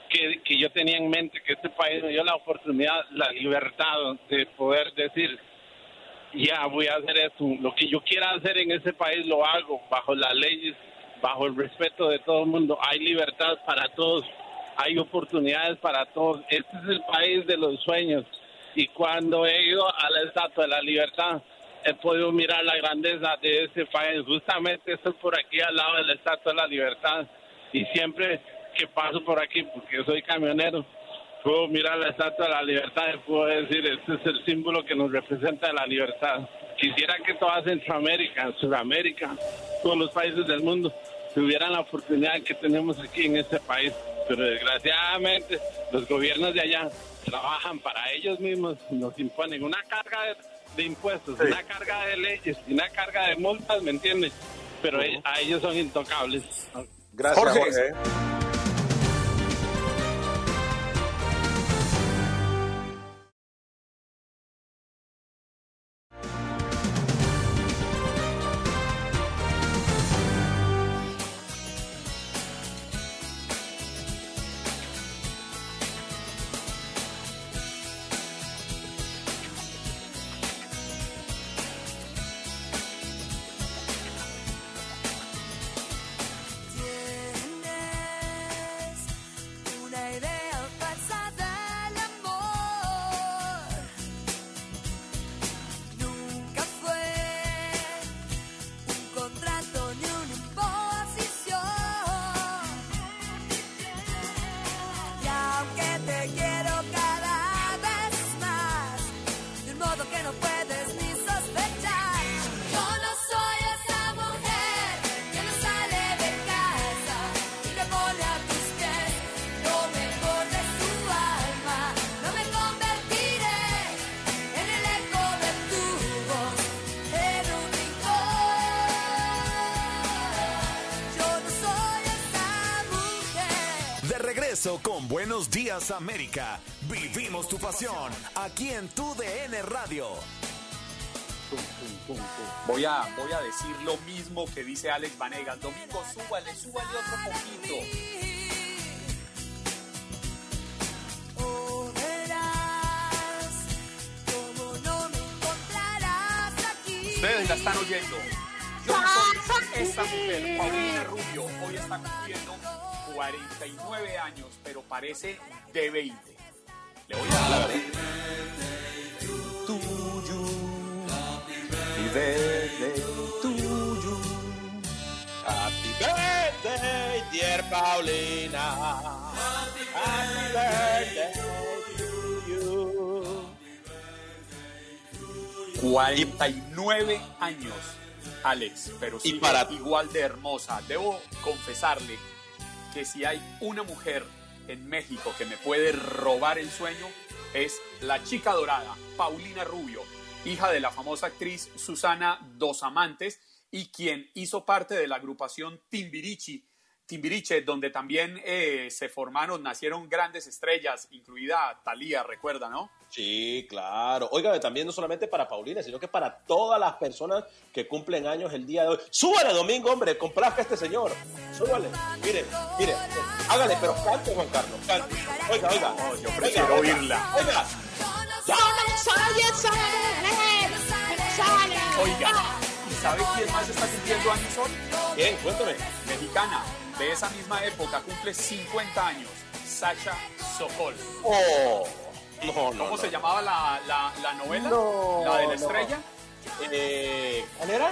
que, que yo tenía en mente, que este país me dio la oportunidad, la libertad de poder decir, ya voy a hacer esto, lo que yo quiera hacer en ese país lo hago bajo las leyes, bajo el respeto de todo el mundo, hay libertad para todos, hay oportunidades para todos, este es el país de los sueños. Y cuando he ido a la Estatua de la Libertad, he podido mirar la grandeza de ese país. Justamente estoy por aquí al lado de la Estatua de la Libertad y siempre que paso por aquí, porque soy camionero, puedo mirar la Estatua de la Libertad y puedo decir, este es el símbolo que nos representa la libertad. Quisiera que toda Centroamérica, Sudamérica, todos los países del mundo tuvieran la oportunidad que tenemos aquí en este país, pero desgraciadamente los gobiernos de allá trabajan para ellos mismos, nos imponen una carga de, de impuestos, una carga de leyes, y una carga de multas, ¿me entiendes? Pero e- a ellos son intocables. Gracias, Jorge. Jorge. Regreso con Buenos Días América. Vivimos tu pasión aquí en tu DN Radio. Voy a, voy a decir lo mismo que dice Alex Vanegas. Domingo, súbale, súbale otro poquito. Ustedes la están oyendo. Yo no soy esta mujer, Paulina Rubio. Hoy está cumpliendo 49 años, pero parece de 20. Le voy a hablar. Happy birthday dear Paulina. Happy birthday to you. 49 años, Alex, pero sigue para- igual de hermosa. Debo confesarle que si hay una mujer en México que me puede robar el sueño, es la chica dorada, Paulina Rubio, hija de la famosa actriz Susana Dos Amantes y quien hizo parte de la agrupación Timbiriche, Timbiriche donde también eh, se formaron, nacieron grandes estrellas, incluida Thalía, recuerda, ¿no? Sí, claro. Óigame, también no solamente para Paulina, sino que para todas las personas que cumplen años el día de hoy. Súbale, Domingo, hombre, complazca a este señor. Súbale. Mire, mire, hágale, pero cante, Juan Carlos, cante. Oiga, oiga. yo prefiero oiga, oírla. Oiga. Yo no soy esa mujer, Oiga, ¿y sabe quién más está cumpliendo años hoy? Bien, cuéntame. Mexicana, de esa misma época, cumple 50 años, Sasha Sokol. Oh, no, no. ¿Cómo no. se llamaba la, la, la novela? No, ¿La de la estrella? Eh, ¿Cuál era?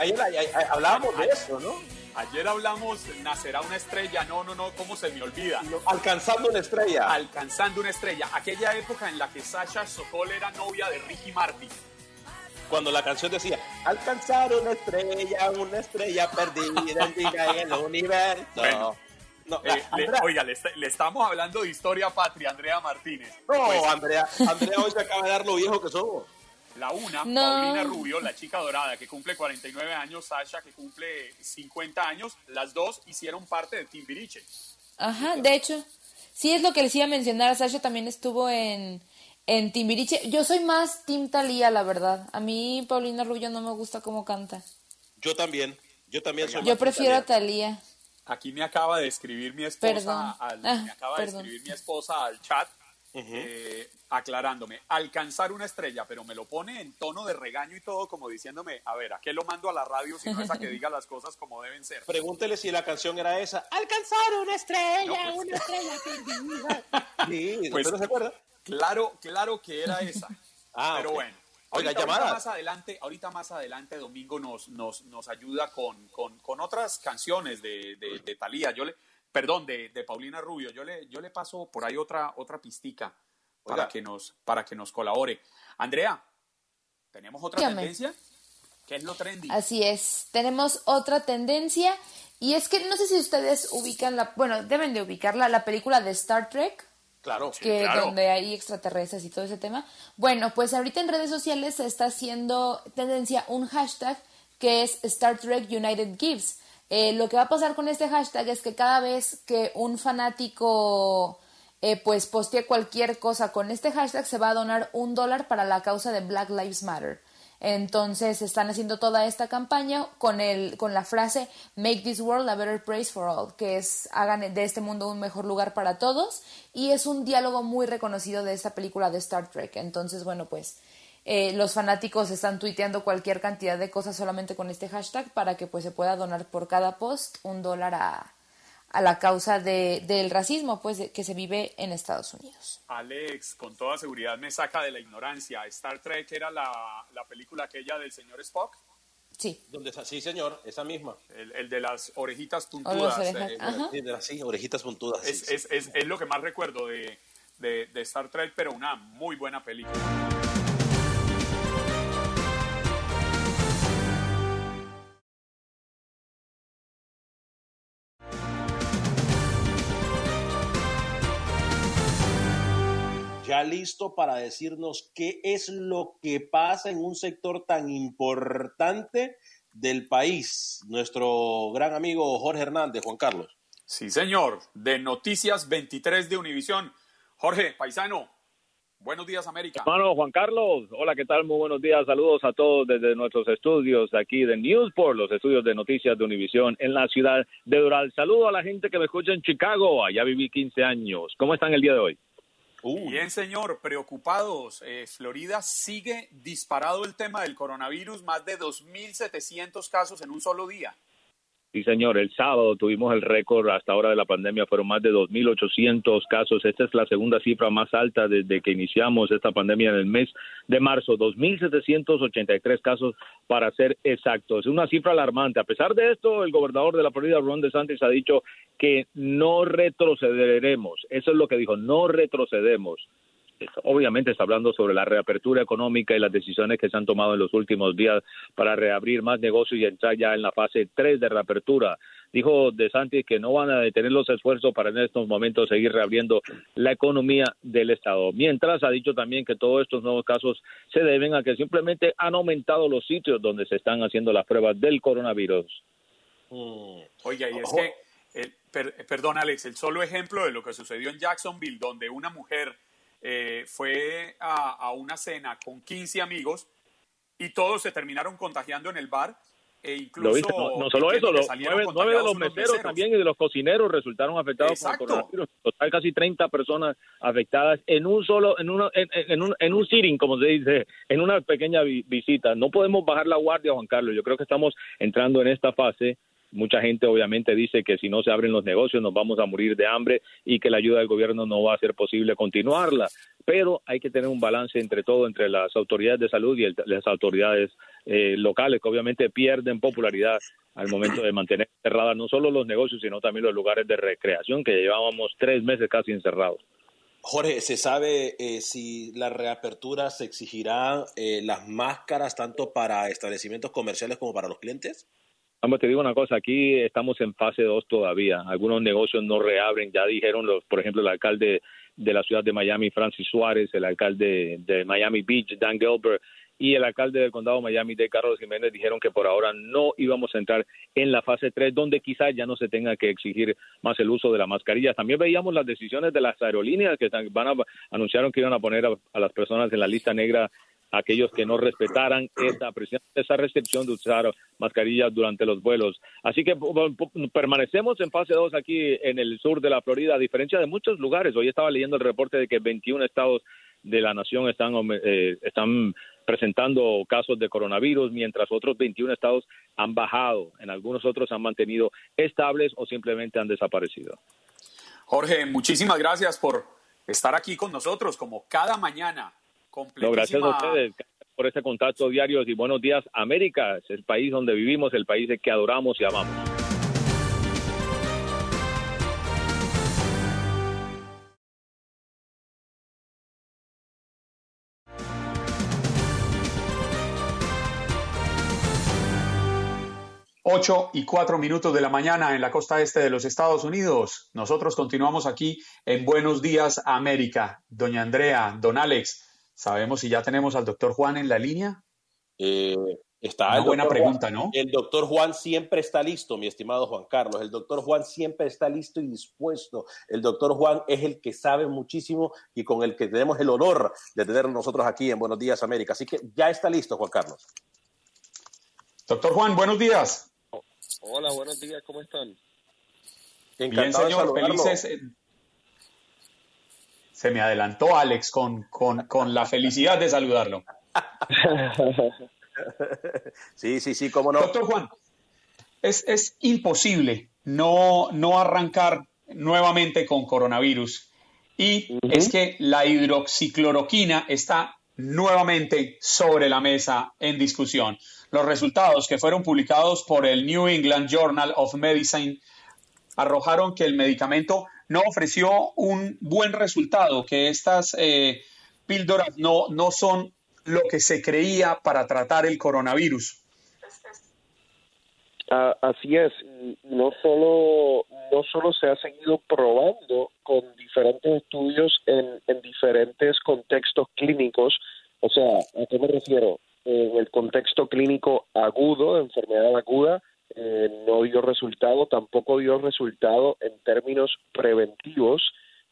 Ayer- ayer hablábamos de eso, ¿no? Ayer hablamos, nacerá una estrella. No, no, no, ¿cómo se me olvida? Alcanzando una estrella. Alcanzando una estrella. Aquella época en la que Sasha Sokol era novia de Ricky Martin. Cuando la canción decía, alcanzar una estrella, una estrella perdida en el universo. Bueno. No, Eh, le- oiga, le, estamos hablando de historia patria, Andrea Martínez. no, Pues, Andrea, <laughs> Andrea hoy se acaba de dar lo viejo que somos. La una, No. Paulina Rubio, la chica dorada, que cumple 49 años, Sasha, que cumple 50 años, las dos hicieron parte de Timbiriche. Ajá, de hecho, sí es lo que les iba a mencionar. Sasha también estuvo en, en Timbiriche. Yo soy más Tim Talía, la verdad. A mí Paulina Rubio no me gusta cómo canta. Yo también, yo también soy Yo más prefiero a italiano. Talía. Aquí me acaba de escribir mi esposa, Perdón. al, Ah, me acaba perdón. de escribir mi esposa al chat, eh, aclarándome, alcanzar una estrella, pero me lo pone en tono de regaño y todo, como diciéndome, a ver, ¿a qué lo mando a la radio si no es a que diga las cosas como deben ser? Pregúntele si la canción era esa. Alcanzar una estrella, No, pues- una estrella perdida. <laughs> Sí, Pues- ¿usted no se acuerda? Claro, claro que era <laughs> esa. Ah, pero bueno. Oiga, ahorita, más adelante, ahorita más adelante, Domingo nos, nos, nos ayuda con, con, con otras canciones de, de, de Thalía. Yo le, perdón, de, de Paulina Rubio. Yo le, yo le paso por ahí otra, otra pistica para que, nos, para que nos colabore. Andrea, ¿tenemos otra Dígame. tendencia? ¿Qué es lo trendy? Así es. Tenemos otra tendencia. Y es que no sé si ustedes ubican la. Bueno, deben de ubicarla, la película de Star Trek. Claro. que claro. donde hay extraterrestres y todo ese tema. Bueno, pues ahorita en redes sociales se está haciendo tendencia un hashtag que es Star Trek United Gives. Eh, lo que va a pasar con este hashtag es que cada vez que un fanático eh, pues postee cualquier cosa con este hashtag se va a donar un dólar para la causa de Black Lives Matter. Entonces están haciendo toda esta campaña con el con la frase Make this world a better place for all, que es hagan de este mundo un mejor lugar para todos y es un diálogo muy reconocido de esta película de Star Trek. Entonces, bueno, pues eh, los fanáticos están tuiteando cualquier cantidad de cosas solamente con este hashtag para que pues se pueda donar por cada post un dólar a, a la causa de, del racismo pues de- que se vive en Estados Unidos. Alex, con toda seguridad me saca de la ignorancia. Star Trek era la, la película aquella del señor Spock, Sí. Donde está- sí, señor, esa misma. el, el de las orejitas puntudas. orejas, eh, ajá. Sí, de las- sí, orejitas puntudas. sí, Es, sí. es, es, es lo que más recuerdo de, de, de Star Trek, pero una muy buena película. Ya listo para decirnos qué es lo que pasa en un sector tan importante del país. Nuestro gran amigo Jorge Hernández, Juan Carlos. Sí, señor, de Noticias 23 de Univisión. Jorge, paisano, buenos días, América. Hermano Juan Carlos, hola, ¿qué tal? Muy buenos días, saludos a todos desde nuestros estudios aquí de Newsport, los estudios de Noticias de Univisión en la ciudad de Doral. Saludo a la gente que me escucha en Chicago, allá viví 15 años. ¿Cómo están el día de hoy? Bien, señor, preocupados. Eh, Florida sigue disparado el tema del coronavirus, más de 2.700 casos en un solo día. Sí, señor, el sábado tuvimos el récord hasta ahora de la pandemia, fueron más de 2.800 casos. Esta es la segunda cifra más alta desde que iniciamos esta pandemia en el mes de marzo, 2.783 casos para ser exactos. Una cifra alarmante. A pesar de esto, el gobernador de la Florida, Ron DeSantis, ha dicho que no retrocederemos. Eso es lo que dijo, no retrocedemos obviamente está hablando sobre la reapertura económica y las decisiones que se han tomado en los últimos días para reabrir más negocios y entrar ya en la fase 3 de reapertura. Dijo De Santis que no van a detener los esfuerzos para en estos momentos seguir reabriendo la economía del Estado. Mientras ha dicho también que todos estos nuevos casos se deben a que simplemente han aumentado los sitios donde se están haciendo las pruebas del coronavirus. Mm. Oiga, y es que, perdón Alex, el solo ejemplo de lo que sucedió en Jacksonville, donde una mujer eh, fue a, una cena con 15 amigos y todos se terminaron contagiando en el bar. E incluso no, solo eso, los nueve, de los meseros, también y de los cocineros resultaron afectados por el coronavirus. Total, casi 30 personas afectadas en un solo, en, una, en, un, en un sitting, como se dice, en una pequeña visita. No podemos bajar la guardia, Juan Carlos. Yo creo que estamos entrando en esta fase Mucha gente obviamente dice que si no se abren los negocios nos vamos a morir de hambre y que la ayuda del gobierno no va a ser posible continuarla. Pero hay que tener un balance entre todo, entre las autoridades de salud y las autoridades eh, locales, que obviamente pierden popularidad al momento de mantener cerradas no solo los negocios, sino también los lugares de recreación, que llevábamos tres meses casi encerrados. Jorge, ¿se sabe eh, si la reapertura se exigirá eh, las máscaras tanto para establecimientos comerciales como para los clientes? Vamos, te digo una cosa, aquí estamos en fase 2 todavía. Algunos negocios no reabren, ya dijeron, los, por ejemplo, el alcalde de la ciudad de Miami, Francis Suárez, el alcalde de Miami Beach, Dan Gilbert, y el alcalde del condado de Miami, de Carlos Jiménez, dijeron que por ahora no íbamos a entrar en la fase 3, donde quizás ya no se tenga que exigir más el uso de la mascarilla. También veíamos las decisiones de las aerolíneas que van a, anunciaron que iban a poner a las personas en la lista negra aquellos que no respetaran esa, esa restricción de usar mascarillas durante los vuelos. Así que permanecemos en fase 2 aquí en el sur de la Florida, a diferencia de muchos lugares. Hoy estaba leyendo el reporte de que 21 estados de la nación están, eh, están presentando casos de coronavirus, mientras otros 21 estados han bajado. En algunos otros han mantenido estables o simplemente han desaparecido. Jorge, muchísimas gracias por estar aquí con nosotros como cada mañana no, gracias a ustedes por este contacto diario y buenos días, América. Es el país donde vivimos, el país que adoramos y amamos. Ocho y cuatro minutos de la mañana en la costa este de los Estados Unidos. Nosotros continuamos aquí en Buenos Días América. Doña Andrea, don Alex, ¿Sabemos si ya tenemos al doctor Juan en la línea? Eh, está Una buena pregunta, ¿no? El doctor Juan siempre está listo, mi estimado Juan Carlos. El doctor Juan siempre está listo y dispuesto. El doctor Juan es el que sabe muchísimo y con el que tenemos el honor de tener nosotros aquí en Buenos Días América. Así que ya está listo, Juan Carlos. Doctor Juan, buenos días. Hola, buenos días, ¿cómo están? Bien, señor, felices se me adelantó Alex con, con, la felicidad de saludarlo. <laughs> Sí, sí, sí, cómo no. Doctor Juan, es, imposible no, no arrancar nuevamente con coronavirus. Y es que la hidroxicloroquina está nuevamente sobre la mesa en discusión. Los resultados que fueron publicados por el New England Journal of Medicine arrojaron que el medicamento no ofreció un buen resultado, que estas eh, píldoras no, no son lo que se creía para tratar el coronavirus. Ah, así es, no solo, no solo se ha seguido probando con diferentes estudios en, en diferentes contextos clínicos, o sea, ¿a qué me refiero? En el contexto clínico agudo, de enfermedad aguda, eh, no dio resultado, tampoco dio resultado en términos preventivos.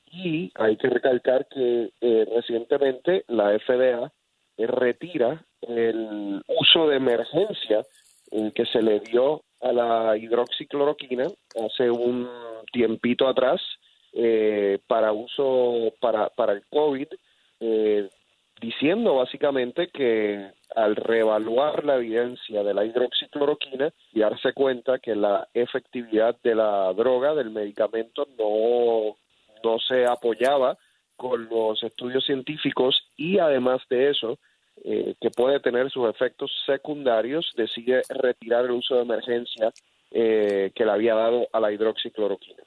Y hay que recalcar que eh, recientemente la FDA eh, retira el uso de emergencia eh, que se le dio a la hidroxicloroquina hace un tiempito atrás para uso para, para el COVID, diciendo básicamente que al reevaluar la evidencia de la hidroxicloroquina y darse cuenta que la efectividad de la droga, del medicamento, no, no se apoyaba con los estudios científicos y además de eso, eh, que puede tener sus efectos secundarios, decide retirar el uso de emergencia eh, que le había dado a la hidroxicloroquina.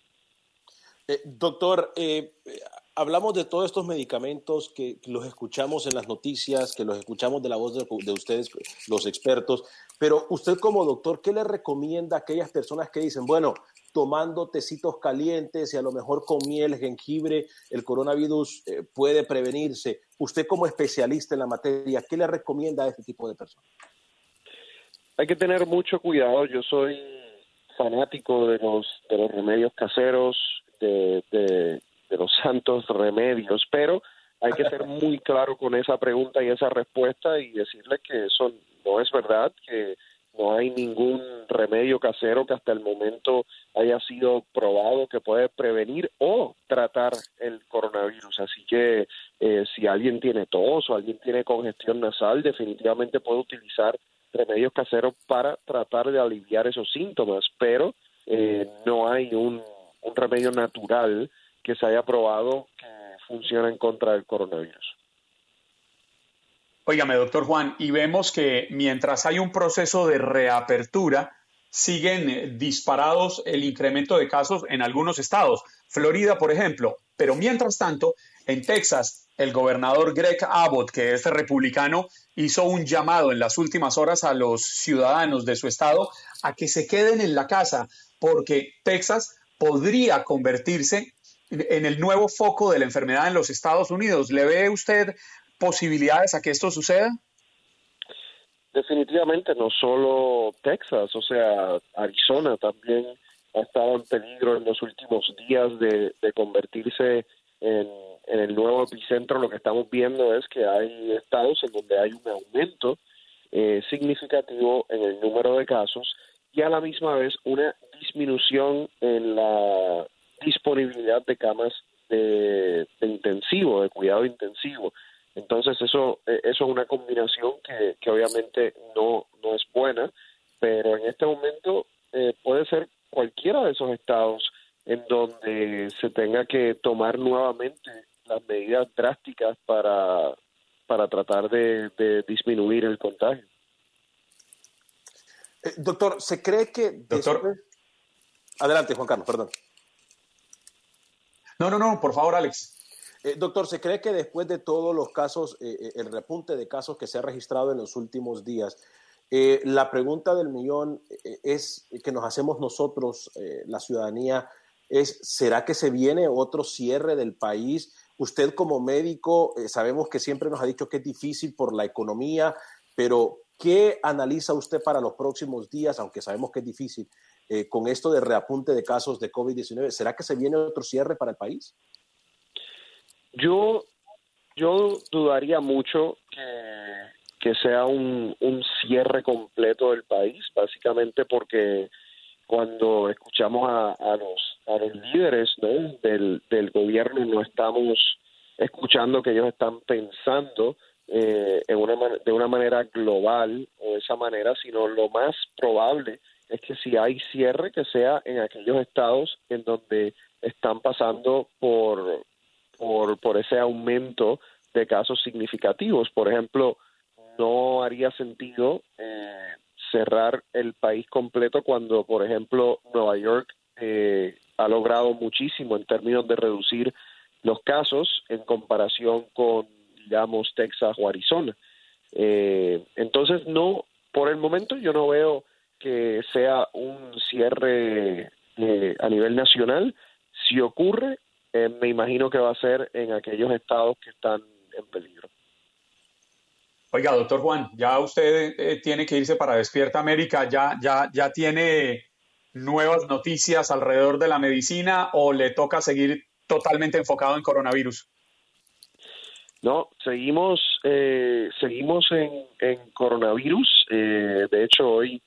Eh, doctor, hablamos de todos estos medicamentos que, los escuchamos en las noticias, que los escuchamos de la voz de, ustedes, los expertos, pero usted como doctor, ¿qué le recomienda a aquellas personas que dicen, bueno, tomando tecitos calientes y a lo mejor con miel, jengibre, el coronavirus eh, puede prevenirse? Usted como especialista en la materia, ¿qué le recomienda a este tipo de personas? Hay que tener mucho cuidado. Yo soy fanático de los, de los remedios caseros, de, de los santos remedios, pero hay que ser muy claro con esa pregunta y esa respuesta y decirle que eso no es verdad, que no hay ningún remedio casero que hasta el momento haya sido probado que puede prevenir o tratar el coronavirus. Así que eh, si alguien tiene tos o alguien tiene congestión nasal, definitivamente puede utilizar remedios caseros para tratar de aliviar esos síntomas, pero eh, no hay un, un remedio natural que se haya probado que funciona en contra del coronavirus. Óigame, doctor Juan, y vemos que mientras hay un proceso de reapertura, siguen eh, disparados el incremento de casos en algunos estados, Florida, por ejemplo, pero mientras tanto, en Texas, el gobernador Greg Abbott, que es republicano, hizo un llamado en las últimas horas a los ciudadanos de su estado a que se queden en la casa, porque Texas podría convertirse en el nuevo foco de la enfermedad en los Estados Unidos. ¿Le ve usted posibilidades a que esto suceda? Definitivamente, no solo Texas, o sea, Arizona también ha estado en peligro en los últimos días de, convertirse en, el nuevo epicentro. Lo que estamos viendo es que hay estados en donde hay un aumento eh, significativo en el número de casos y a la misma vez una disminución en la disponibilidad de camas de, intensivo, de cuidado intensivo. Entonces eso, eh, eso es una combinación que, que obviamente no, no es buena, pero en este momento eh, puede ser cualquiera de esos estados en donde se tenga que tomar nuevamente las medidas drásticas para, para tratar de, disminuir el contagio. Eh, doctor, ¿se cree que... Doctor. Adelante, Juan Carlos, perdón. No, no, no, por favor, Alex. Eh, doctor, ¿se cree que después de todos los casos, eh, eh, el repunte de casos que se ha registrado en los últimos días, la pregunta del millón es que nos hacemos nosotros, la ciudadanía, es, ¿será que se viene otro cierre del país? Usted como médico, sabemos que siempre nos ha dicho que es difícil por la economía, pero ¿qué analiza usted para los próximos días, aunque sabemos que es difícil? Eh, con esto de reapunte de casos de COVID-19? ¿Será que se viene otro cierre para el país? Yo, yo dudaría mucho que, sea un, cierre completo del país, básicamente porque cuando escuchamos a, los, a los líderes del, del gobierno no estamos escuchando que ellos están pensando eh, en una, de una manera global o de esa manera, sino lo más probable es que si hay cierre, que sea en aquellos estados en donde están pasando por, por, por ese aumento de casos significativos. Por ejemplo, no haría sentido eh, cerrar el país completo cuando, por ejemplo, Nueva York eh, ha logrado muchísimo en términos de reducir los casos en comparación con, digamos, Texas o Arizona. Eh, entonces, no, por el momento yo no veo que sea un cierre eh, a nivel nacional. Si ocurre, eh, me imagino que va a ser en aquellos estados que están en peligro. Oiga, doctor Juan, ya usted eh, tiene que irse para Despierta América, ya, ya, ya tiene nuevas noticias alrededor de la medicina o le toca seguir totalmente enfocado en coronavirus? No, seguimos, eh, seguimos en, en coronavirus. Eh, de hecho, hoy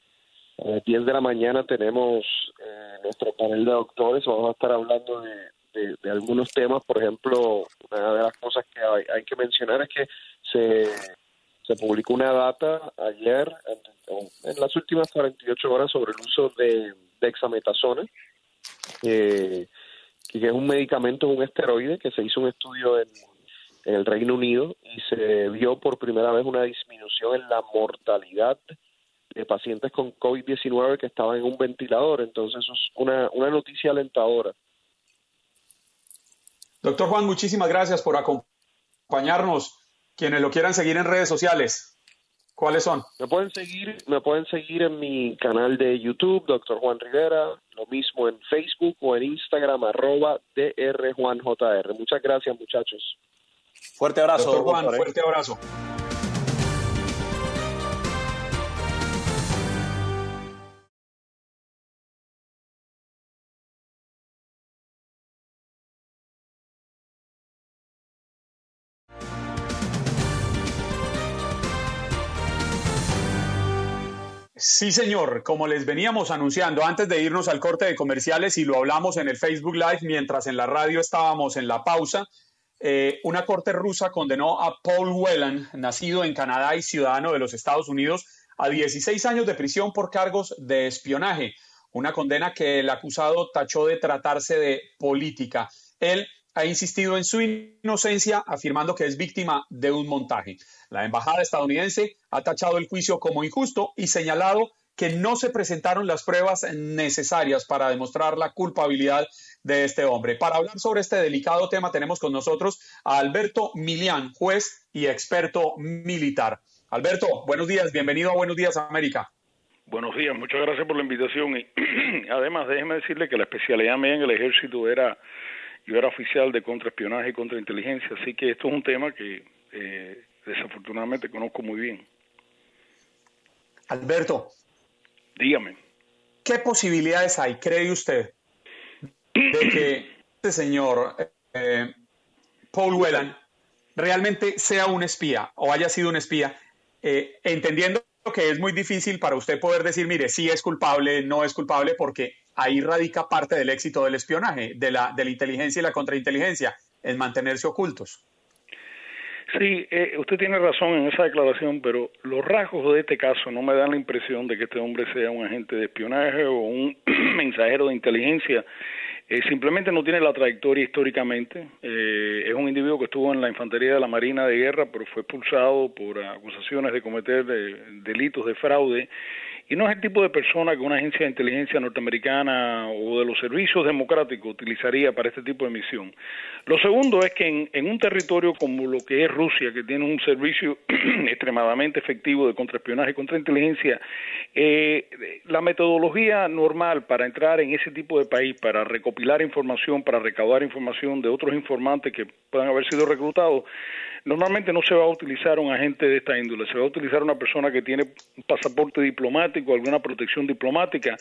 las 10 de la mañana tenemos eh, nuestro panel de doctores. Vamos a estar hablando de, algunos temas. Por ejemplo, una de las cosas que hay, que mencionar es que se, se publicó una data ayer, en, las últimas 48 horas, sobre el uso de dexametasona, eh, que es un medicamento, un esteroide, que se hizo un estudio en el Reino Unido y se vio por primera vez una disminución en la mortalidad de pacientes con COVID-19 que estaban en un ventilador. Entonces, eso es una, una noticia alentadora. Doctor Juan, muchísimas gracias por acompañarnos. Quienes lo quieran seguir en redes sociales, ¿cuáles son? Me pueden seguir, me pueden seguir en mi canal de YouTube, Doctor Juan Rivera, lo mismo en Facebook o en Instagram, arroba drjuanjr. Muchas gracias, muchachos. Fuerte abrazo, doctor Juan, doctor, ¿eh? fuerte abrazo. Sí, señor. Como les veníamos anunciando antes de irnos al corte de comerciales y lo hablamos en el Facebook Live mientras en la radio estábamos en la pausa, eh, una corte rusa condenó a Paul Whelan, nacido en Canadá y ciudadano de los Estados Unidos, a 16 años de prisión por cargos de espionaje, una condena que el acusado tachó de tratarse de política. Él ha insistido en su inocencia, afirmando que es víctima de un montaje. La embajada estadounidense ha tachado el juicio como injusto y señalado que no se presentaron las pruebas necesarias para demostrar la culpabilidad de este hombre. Para hablar sobre este delicado tema tenemos con nosotros a Alberto Milián, juez y experto militar. Alberto, buenos días, bienvenido a Buenos Días América. Buenos días, muchas gracias por la invitación y <clears throat> además déjeme decirle que la especialidad mía en el ejército era yo era oficial de contraespionaje y contrainteligencia, así que esto es un tema que eh, desafortunadamente conozco muy bien. Alberto. Dígame. ¿Qué posibilidades hay, cree usted, de que <clears throat> este señor eh, Paul Whelan realmente sea un espía o haya sido un espía, eh, entendiendo que es muy difícil para usted poder decir, mire, sí es culpable, no es culpable, porque ahí radica parte del éxito del espionaje, de la, de la inteligencia y la contrainteligencia, en mantenerse ocultos. Sí, eh, usted tiene razón en esa declaración, pero los rasgos de este caso no me dan la impresión de que este hombre sea un agente de espionaje o un <clears throat> mensajero de inteligencia. Eh, simplemente no tiene la trayectoria históricamente. Eh, es un individuo que estuvo en la infantería de la Marina de Guerra, pero fue expulsado por acusaciones de cometer delitos de fraude y no es el tipo de persona que una agencia de inteligencia norteamericana o de los servicios democráticos utilizaría para este tipo de misión. Lo segundo es que en, un territorio como lo que es Rusia, que tiene un servicio <clears throat> extremadamente efectivo de contraespionaje y contrainteligencia, eh, la metodología normal para entrar en ese tipo de país, para recopilar información, para recaudar información de otros informantes que puedan haber sido reclutados, Normalmente no se va a utilizar un agente de esta índole, se va a utilizar una persona que tiene un pasaporte diplomático, alguna protección diplomática,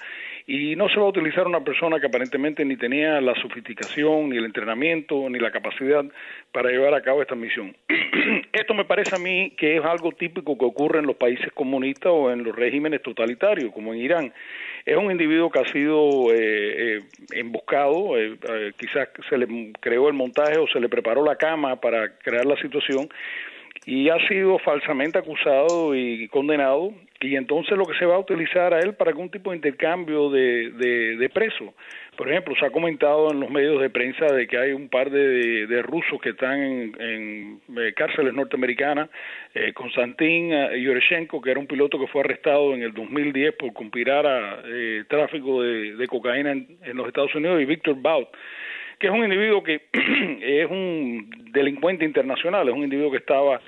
y no se va a utilizar una persona que aparentemente ni tenía la sofisticación, ni el entrenamiento, ni la capacidad para llevar a cabo esta misión. <clears throat> Esto me parece a mí que es algo típico que ocurre en los países comunistas o en los regímenes totalitarios, como en Irán. Es un individuo que ha sido eh, eh, emboscado, eh, eh, quizás se le creó el montaje o se le preparó la cama para crear la situación y ha sido falsamente acusado y condenado y entonces lo que se va a utilizar a él para algún tipo de intercambio de, de, de preso. Por ejemplo, se ha comentado en los medios de prensa de que hay un par de, de rusos que están en, eh, cárceles norteamericanas, eh, Konstantin eh, que era un piloto que fue arrestado en el 2010 por conspirar a eh, tráfico de, de cocaína en, en, los Estados Unidos, y Víctor Baut, que es un individuo que <clears throat> es un delincuente internacional, es un individuo que estaba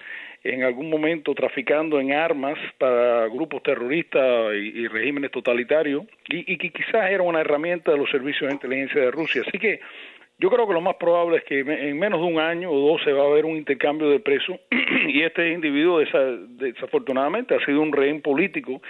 en algún momento traficando en armas para grupos terroristas y, regímenes totalitarios y, y, que quizás era una herramienta de los servicios de inteligencia de Rusia. Así que yo creo que lo más probable es que en menos de un año o dos se va a ver un intercambio de presos <clears throat> y este individuo desafortunadamente ha sido un rehén político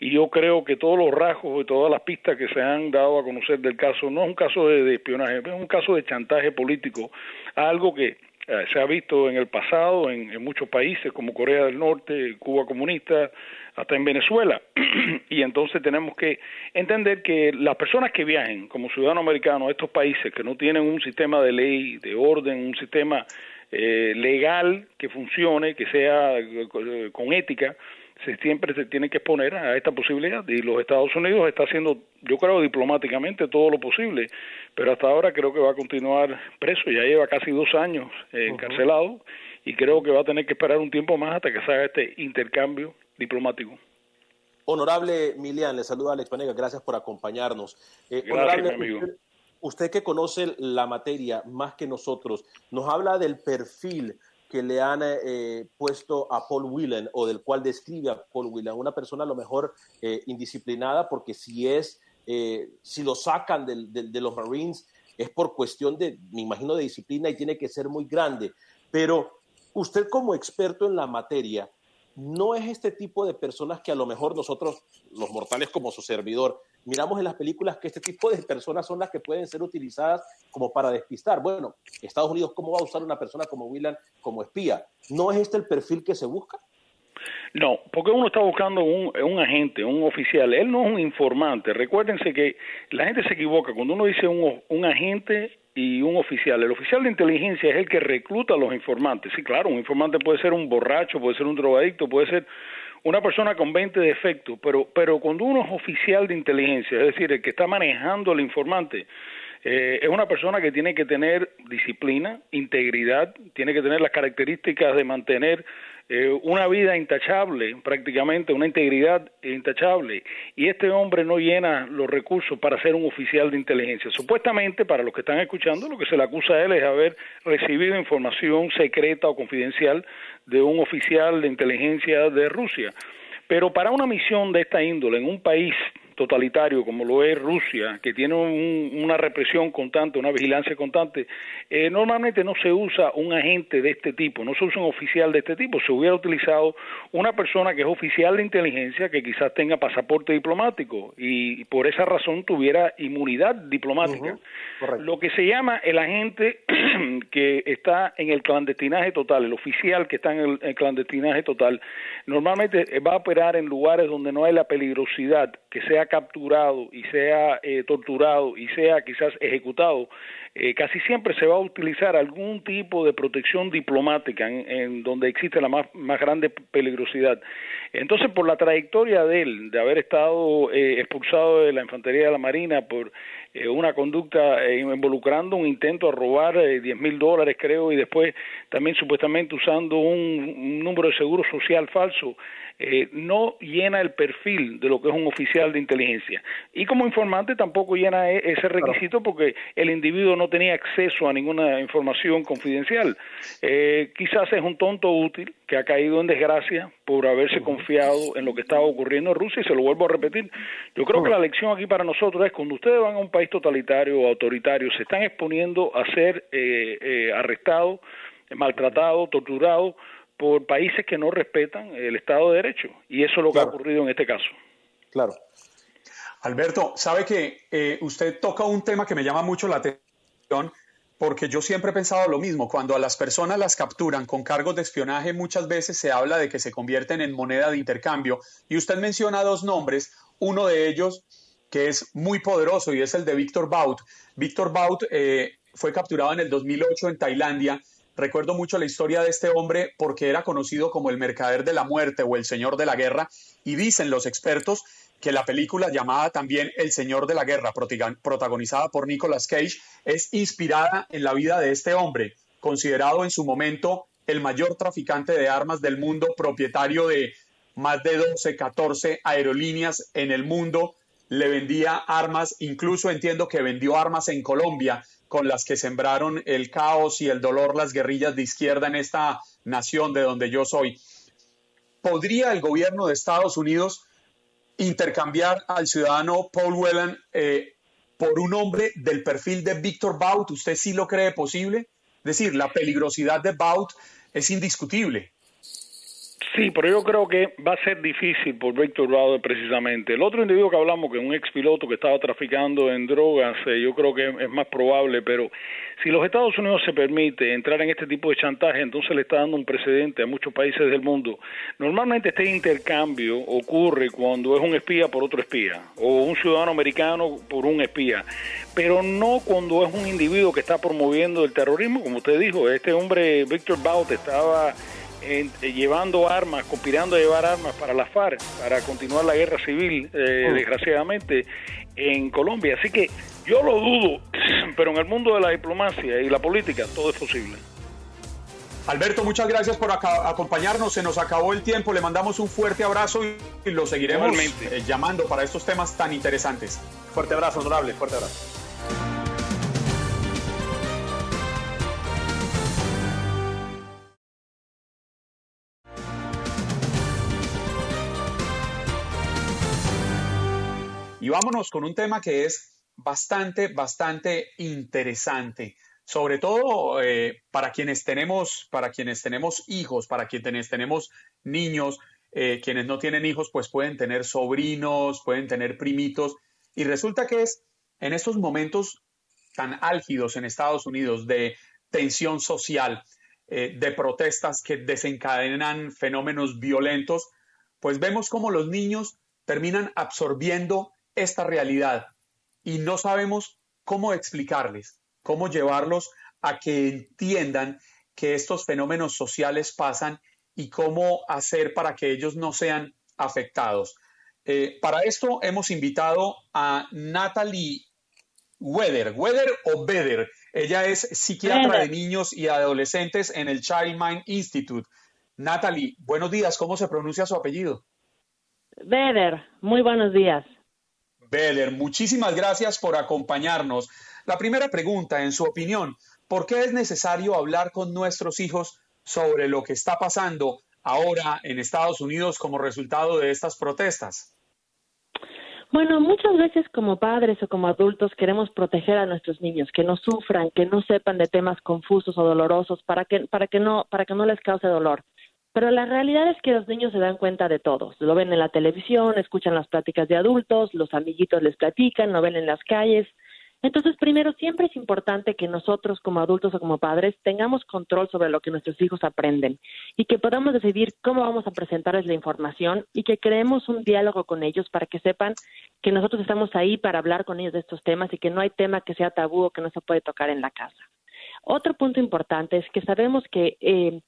y yo creo que todos los rasgos y todas las pistas que se han dado a conocer del caso no es un caso de, espionaje, es un caso de chantaje político, algo que eh, se ha visto en el pasado en, muchos países como Corea del Norte, Cuba comunista, hasta en Venezuela. <clears throat> y entonces tenemos que entender que las personas que viajen como ciudadanos americanos a estos países que no tienen un sistema de ley, de orden, un sistema eh, legal que funcione, que sea eh, con ética, se, siempre se tiene que exponer a esta posibilidad y los Estados Unidos está haciendo, yo creo, diplomáticamente todo lo posible, pero hasta ahora creo que va a continuar preso, ya lleva casi dos años eh, encarcelado y creo que va a tener que esperar un tiempo más hasta que se haga este intercambio diplomático. Honorable Milian, le saluda Alex Panega, gracias por acompañarnos. Eh, honorable, amigo. Usted, que conoce la materia más que nosotros, nos habla del perfil que le han eh, puesto a Paul Whelan o del cual describe a Paul Whelan, una persona a lo mejor eh, indisciplinada porque si es, si lo sacan de los Marines es por cuestión de, me imagino, de disciplina y tiene que ser muy grande. Pero usted como experto en la materia, no es este tipo de personas que a lo mejor nosotros, los mortales como su servidor, miramos en las películas que este tipo de personas son las que pueden ser utilizadas como para despistar. Bueno, Estados Unidos, ¿cómo va a usar una persona como Willan como espía? ¿No es este el perfil que se busca? No, porque uno está buscando un, un, agente, un oficial. Él no es un informante. Recuérdense que la gente se equivoca. Cuando uno dice un, un agente y un oficial. El oficial de inteligencia es el que recluta a los informantes. Sí, claro, un informante puede ser un borracho, puede ser un drogadicto, puede ser una persona con 20 defectos, pero, pero cuando uno es oficial de inteligencia, es decir, el que está manejando al informante, eh, es una persona que tiene que tener disciplina, integridad, tiene que tener las características de mantener eh, una vida intachable, prácticamente una integridad intachable, y este hombre no llena los recursos para ser un oficial de inteligencia. Supuestamente, para los que están escuchando, lo que se le acusa a él es haber recibido información secreta o confidencial de un oficial de inteligencia de Rusia. Pero para una misión de esta índole en un país totalitario como lo es Rusia, que tiene una represión constante, una vigilancia constante, eh, normalmente no se usa un agente de este tipo, no se usa un oficial de este tipo, se hubiera utilizado una persona que es oficial de inteligencia que quizás tenga pasaporte diplomático y, por esa razón tuviera inmunidad diplomática. Lo que se llama el agente <clears throat> que está en el clandestinaje total, el oficial que está en el clandestinaje total, normalmente va a operar en lugares donde no hay la peligrosidad que sea capturado y sea eh, torturado y sea quizás ejecutado, eh, casi siempre se va a utilizar algún tipo de protección diplomática en, donde existe la más, más, grande peligrosidad. Entonces, por la trayectoria de él, de haber estado eh, expulsado de la infantería de la Marina por una conducta involucrando un intento a robar diez mil dólares, creo, y después también supuestamente usando un número de seguro social falso, eh, no llena el perfil de lo que es un oficial de inteligencia. Y como informante tampoco llena e-, ese requisito porque el individuo no tenía acceso a ninguna información confidencial. Eh, quizás es un tonto útil que ha caído en desgracia por haberse confiado en lo que estaba ocurriendo en Rusia y se lo vuelvo a repetir. Yo creo que la lección aquí para nosotros es cuando ustedes van a un país totalitario o autoritario, se están exponiendo a ser eh, arrestados, maltratados, torturados por países que no respetan el Estado de Derecho. Y eso es lo que ha ocurrido en este caso. Claro. Alberto, sabe que eh, usted toca un tema que me llama mucho la atención porque yo siempre he pensado lo mismo. Cuando a las personas las capturan con cargos de espionaje, muchas veces se habla de que se convierten en moneda de intercambio. Y usted menciona dos nombres, uno de ellos que es muy poderoso y es el de Víctor Baut. Víctor Baut eh, fue capturado en el 2008 en Tailandia Recuerdo mucho la historia de este hombre porque era conocido como el mercader de la muerte o el señor de la guerra y dicen los expertos que la película llamada también El Señor de la Guerra, protagonizada por Nicolas Cage, es inspirada en la vida de este hombre, considerado en su momento el mayor traficante de armas del mundo, propietario de más de 12, 14 aerolíneas en el mundo, le vendía armas, incluso entiendo que vendió armas en Colombia con las que sembraron el caos y el dolor las guerrillas de izquierda en esta nación de donde yo soy. ¿Podría el gobierno de Estados Unidos intercambiar al ciudadano Paul Whelan eh, por un hombre del perfil de Víctor Baut? ¿Usted sí lo cree posible? Es decir, la peligrosidad de Baut es indiscutible. Sí, pero yo creo que va a ser difícil por Víctor Browder precisamente. El otro individuo que hablamos, que es un expiloto que estaba traficando en drogas, eh, yo creo que es más probable, pero si los Estados Unidos se permite entrar en este tipo de chantaje, entonces le está dando un precedente a muchos países del mundo. Normalmente este intercambio ocurre cuando es un espía por otro espía, o un ciudadano americano por un espía, pero no cuando es un individuo que está promoviendo el terrorismo, como usted dijo, este hombre, Víctor Baut, estaba eh, llevando armas, conspirando a llevar armas para la FARC, para continuar la guerra civil, eh, Mm. desgraciadamente, en Colombia. Así que yo lo dudo, <clears throat> pero en el mundo de la diplomacia y la política todo es posible. Alberto, muchas gracias por acompañarnos. Se nos acabó el tiempo. Le mandamos un fuerte abrazo y, y lo seguiremos eh, llamando para estos temas tan interesantes. Fuerte abrazo, honorable, fuerte abrazo. Y vámonos con un tema que es bastante, bastante interesante. Sobre todo eh, para quienes tenemos, para quienes tenemos hijos, para quienes tenemos niños, eh, quienes no tienen hijos, pues pueden tener sobrinos, pueden tener primitos. Y resulta que es en estos momentos tan álgidos en Estados Unidos de tensión social, eh, de protestas que desencadenan fenómenos violentos, pues vemos como los niños terminan absorbiendo esta realidad y no sabemos cómo explicarles, cómo llevarlos a que entiendan que estos fenómenos sociales pasan y cómo hacer para que ellos no sean afectados. Eh, para esto hemos invitado a Natalie Weather, Weather o Beder. Ella es psiquiatra de niños y adolescentes en el Child Mind Institute. Natalie, buenos días. ¿Cómo se pronuncia su apellido? Beder, muy buenos días. Muchísimas gracias por acompañarnos. La primera pregunta, en su opinión, ¿por qué es necesario hablar con nuestros hijos sobre lo que está pasando ahora en Estados Unidos como resultado de estas protestas? Bueno, muchas veces como padres o como adultos queremos proteger a nuestros niños, que no sufran, que no sepan de temas confusos o dolorosos para que para que no para que no les cause dolor. Pero la realidad es que los niños se dan cuenta de todo. Lo ven en la televisión, escuchan las pláticas de adultos, los amiguitos les platican, lo ven en las calles. Entonces, primero, siempre es importante que nosotros como adultos o como padres tengamos control sobre lo que nuestros hijos aprenden y que podamos decidir cómo vamos a presentarles la información y que creemos un diálogo con ellos para que sepan que nosotros estamos ahí para hablar con ellos de estos temas y que no hay tema que sea tabú o que no se puede tocar en la casa. Otro punto importante es que sabemos que eh,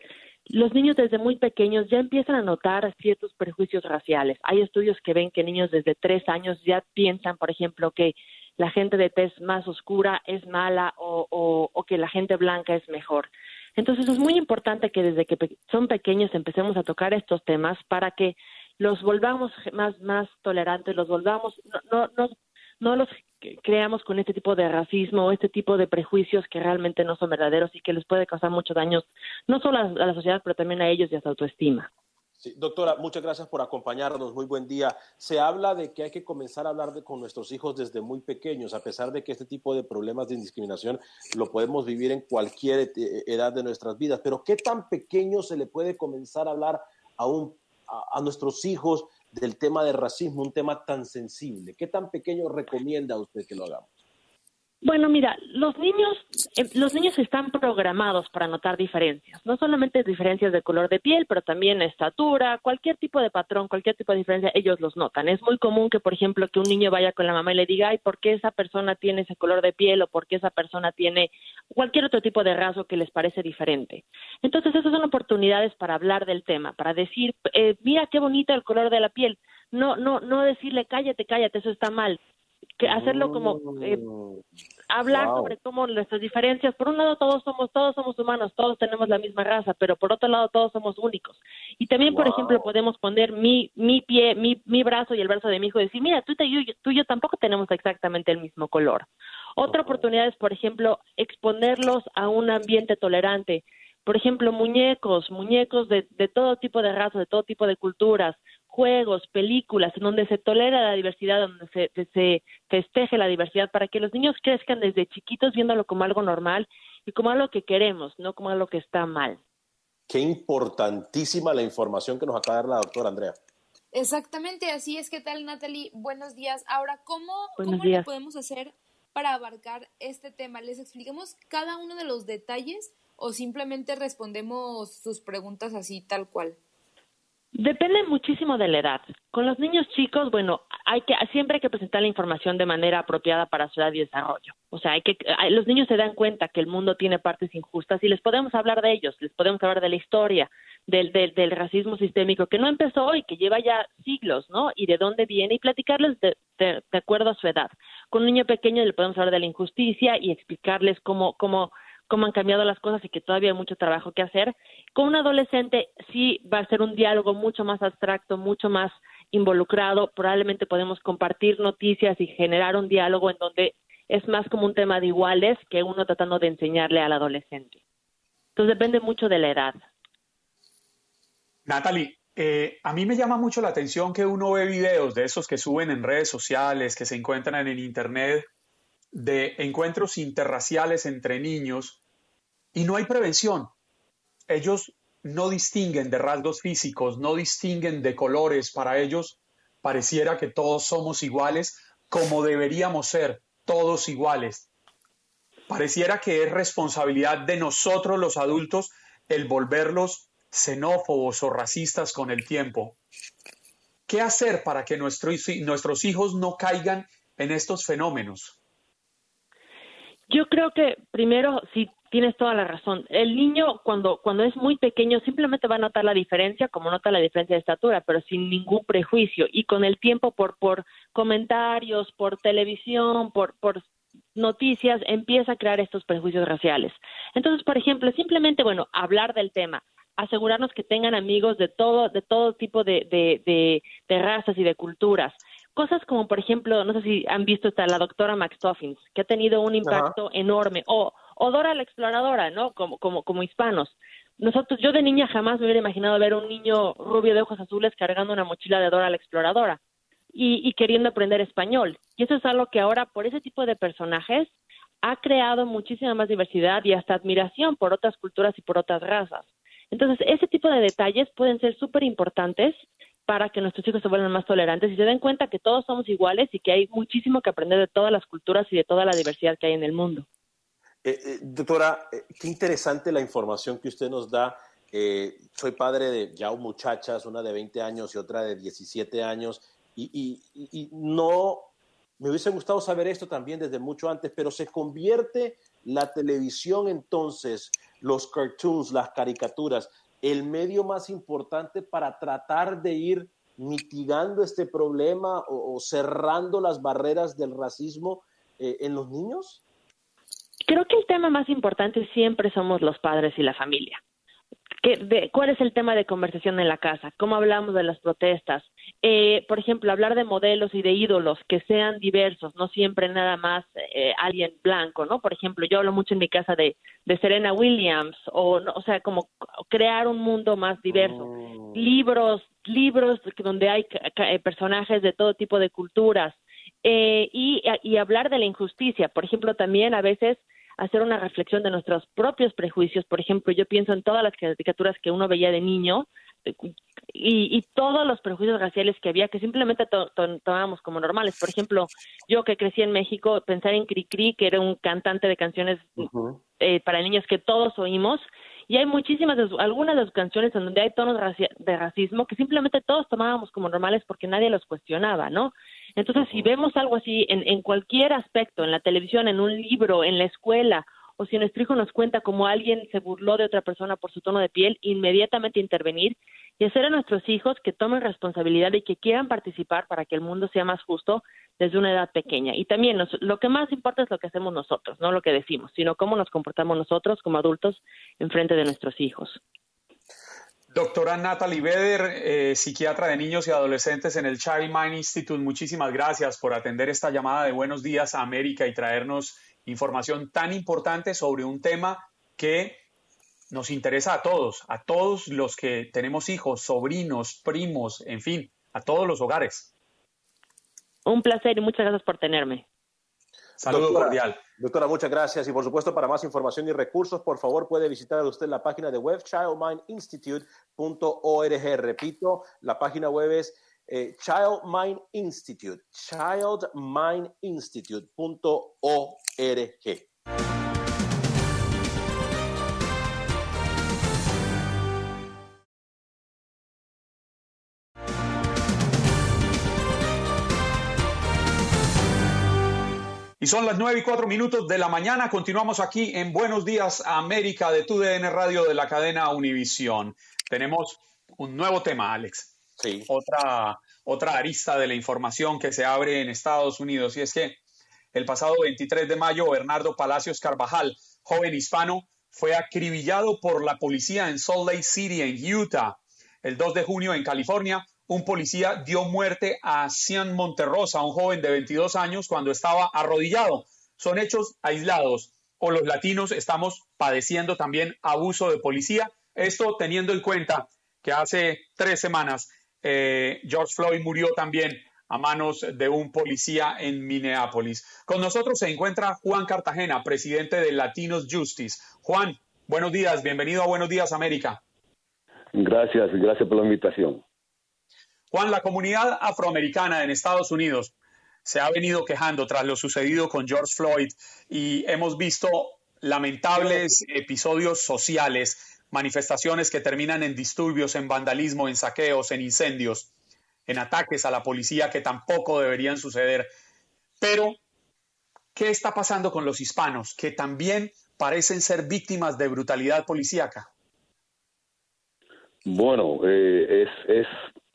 los niños desde muy pequeños ya empiezan a notar ciertos prejuicios raciales. Hay estudios que ven que niños desde tres años ya piensan, por ejemplo, que la gente de tez más oscura es mala o, o, o que la gente blanca es mejor. Entonces es muy importante que desde que son pequeños empecemos a tocar estos temas para que los volvamos más, más tolerantes, los volvamos, no, no, no, no los creamos con este tipo de racismo este tipo de prejuicios que realmente no son verdaderos y que les puede causar muchos daños, no solo a, la sociedad, pero también a ellos y a su autoestima. Sí, doctora, muchas gracias por acompañarnos. Muy buen día. Se habla de que hay que comenzar a hablar de, con nuestros hijos desde muy pequeños, a pesar de que este tipo de problemas de discriminación lo podemos vivir en cualquier eh, edad de nuestras vidas. Pero ¿qué tan pequeño se le puede comenzar a hablar a, a nuestros hijos del tema de racismo, un tema tan sensible? ¿Qué tan pequeño recomienda usted que lo hagamos? Bueno, mira, los niños, eh, los niños están programados para notar diferencias, no solamente diferencias de color de piel, pero también estatura, cualquier tipo de patrón, cualquier tipo de diferencia, ellos los notan. Es muy común que, por ejemplo, que un niño vaya con la mamá y le diga, ay, ¿por qué esa persona tiene ese color de piel o por qué esa persona tiene cualquier otro tipo de rasgo que les parece diferente? Entonces, esas son oportunidades para hablar del tema, para decir, eh, mira qué bonito el color de la piel. No, no, no decirle, cállate, cállate, eso está mal. Que hacerlo como eh, hablar Wow. sobre cómo nuestras diferencias, por un lado todos somos todos somos humanos, todos tenemos la misma raza, pero por otro lado todos somos únicos. Y también, por ejemplo, podemos poner mi mi pie, mi mi brazo y el brazo de mi hijo y decir, "Mira, tú y yo, tú y yo tampoco tenemos exactamente el mismo color." Otra oportunidad es, por ejemplo, exponerlos a un ambiente tolerante. Por ejemplo, muñecos, muñecos de, de todo tipo de razas, de todo tipo de culturas, juegos, películas, en donde se tolera la diversidad, donde se, se- se festeje la diversidad, para que los niños crezcan desde chiquitos viéndolo como algo normal y como algo que queremos, no como algo que está mal. Qué importantísima la información que nos acaba de dar la doctora Andrea. Exactamente, así es. ¿Qué tal, Natalie? Buenos días. Ahora, ¿cómo, Buenos ¿cómo días. podemos hacer para abarcar este tema? ¿Les explicamos cada uno de los detalles o simplemente respondemos sus preguntas así tal cual? Depende muchísimo de la edad. Con los niños chicos, bueno, hay que siempre hay que presentar la información de manera apropiada para su edad y desarrollo. O sea, hay que los niños se dan cuenta que el mundo tiene partes injustas y les podemos hablar de ellos, les podemos hablar de la historia, del, del, del racismo sistémico que no empezó hoy, que lleva ya siglos, ¿no? Y de dónde viene y platicarles de, de, de acuerdo a su edad. Con un niño pequeño le podemos hablar de la injusticia y explicarles cómo cómo cómo han cambiado las cosas y que todavía hay mucho trabajo que hacer. Con un adolescente sí va a ser un diálogo mucho más abstracto, mucho más involucrado. Probablemente podemos compartir noticias y generar un diálogo en donde es más como un tema de iguales que uno tratando de enseñarle al adolescente. Entonces depende mucho de la edad. Natalie, eh, a mí me llama mucho la atención que uno ve videos de esos que suben en redes sociales, que se encuentran en Internet, de encuentros interraciales entre niños y no hay prevención. Ellos no distinguen de rasgos físicos, no distinguen de colores. Para ellos pareciera que todos somos iguales como deberíamos ser, todos iguales. Pareciera que es responsabilidad de nosotros los adultos el volverlos xenófobos o racistas con el tiempo. ¿Qué hacer para que nuestros, nuestros hijos no caigan en estos fenómenos? Yo creo que primero, sí, tienes toda la razón. El niño cuando, cuando es muy pequeño simplemente va a notar la diferencia, como nota la diferencia de estatura, pero sin ningún prejuicio. Y con el tiempo, por, por comentarios, por televisión, por, noticias, empieza a crear estos prejuicios raciales. Entonces, por ejemplo, simplemente, bueno, hablar del tema, asegurarnos que tengan amigos de todo, de todo tipo de, de razas y de culturas. Cosas como, por ejemplo, no sé si han visto esta la doctora McStuffins, que ha tenido un impacto enorme, o, o Dora la exploradora, ¿no? Como, como, como hispanos. Nosotros, yo de niña jamás me hubiera imaginado ver un niño rubio de ojos azules cargando una mochila de Dora la exploradora y, y queriendo aprender español. Y eso es algo que ahora, por ese tipo de personajes, ha creado muchísima más diversidad y hasta admiración por otras culturas y por otras razas. Entonces, ese tipo de detalles pueden ser súper importantes para que nuestros hijos se vuelvan más tolerantes y se den cuenta que todos somos iguales y que hay muchísimo que aprender de todas las culturas y de toda la diversidad que hay en el mundo. Eh, eh, doctora, eh, qué interesante la información que usted nos da. Soy padre de ya muchachas, una de 20 años y otra de 17 años, y no me hubiese gustado saber esto también desde mucho antes, pero se convierte la televisión entonces, los cartoons, las caricaturas, el medio más importante para tratar de ir mitigando este problema o, cerrando las barreras del racismo eh, en los niños? Creo que el tema más importante siempre somos los padres y la familia. ¿Qué, de, ¿Cuál es el tema de conversación en la casa? ¿Cómo hablamos de las protestas? Eh, por ejemplo, hablar de modelos y de ídolos que sean diversos, no siempre nada más eh, alguien blanco, ¿no? Por ejemplo, yo hablo mucho en mi casa de, de Serena Williams, o, o sea, como crear un mundo más diverso. Oh. Libros, libros donde hay personajes de todo tipo de culturas. Eh, y, y hablar de la injusticia. Por ejemplo, también a veces hacer una reflexión de nuestros propios prejuicios. Por ejemplo, yo pienso en todas las caricaturas que uno veía de niño y, y todos los prejuicios raciales que había que simplemente to to tomábamos como normales. Por ejemplo, yo que crecí en México, pensar en Cricri, que era un cantante de canciones uh -huh. eh, para niños que todos oímos, y hay muchísimas, de su, algunas de sus canciones en donde hay tonos de racismo que simplemente todos tomábamos como normales porque nadie los cuestionaba, ¿no? Entonces, si vemos algo así en, cualquier aspecto, en la televisión, en un libro, en la escuela, o si nuestro hijo nos cuenta cómo alguien se burló de otra persona por su tono de piel, inmediatamente intervenir y hacer a nuestros hijos que tomen responsabilidad y que quieran participar para que el mundo sea más justo desde una edad pequeña. Y también nos, lo que más importa es lo que hacemos nosotros, no lo que decimos, sino cómo nos comportamos nosotros como adultos en frente de nuestros hijos. Doctora Natalie Beder, eh, psiquiatra de niños y adolescentes en el Child Mind Institute, muchísimas gracias por atender esta llamada de Buenos Días a América y traernos información tan importante sobre un tema que nos interesa a todos, a todos los que tenemos hijos, sobrinos, primos, en fin, a todos los hogares. Un placer y muchas gracias por tenerme. Saludo Doctora, cordial. Doctora, muchas gracias. Y por supuesto, para más información y recursos, por favor, puede visitar usted la página de web childmindinstitute.org. Repito, la página web es eh, Child Mind Institute, childmindinstitute.org. Y son las nueve y cuatro minutos de la mañana. Continuamos aquí en Buenos Días América de TUDN Radio de la cadena Univisión. Tenemos un nuevo tema, Alex. Sí. Otra, otra arista de la información que se abre en Estados Unidos. Y es que el pasado 23 de mayo, Bernardo Palacios Carvajal, joven hispano, fue acribillado por la policía en Salt Lake City, en Utah. El 2 de junio, en California, un policía dio muerte a Cian Monterrosa, un joven de 22 años, cuando estaba arrodillado. Son hechos aislados. O los latinos estamos padeciendo también abuso de policía. Esto teniendo en cuenta que hace tres semanas eh, George Floyd murió también a manos de un policía en Minneapolis. Con nosotros se encuentra Juan Cartagena, presidente de Latinos Justice. Juan, buenos días, bienvenido a Buenos Días América. Gracias, gracias por la invitación. Juan, la comunidad afroamericana en Estados Unidos se ha venido quejando tras lo sucedido con George Floyd y hemos visto lamentables episodios sociales, manifestaciones que terminan en disturbios, en vandalismo, en saqueos, en incendios, en ataques a la policía que tampoco deberían suceder. Pero, ¿qué está pasando con los hispanos que también parecen ser víctimas de brutalidad policíaca? Bueno, eh, es, es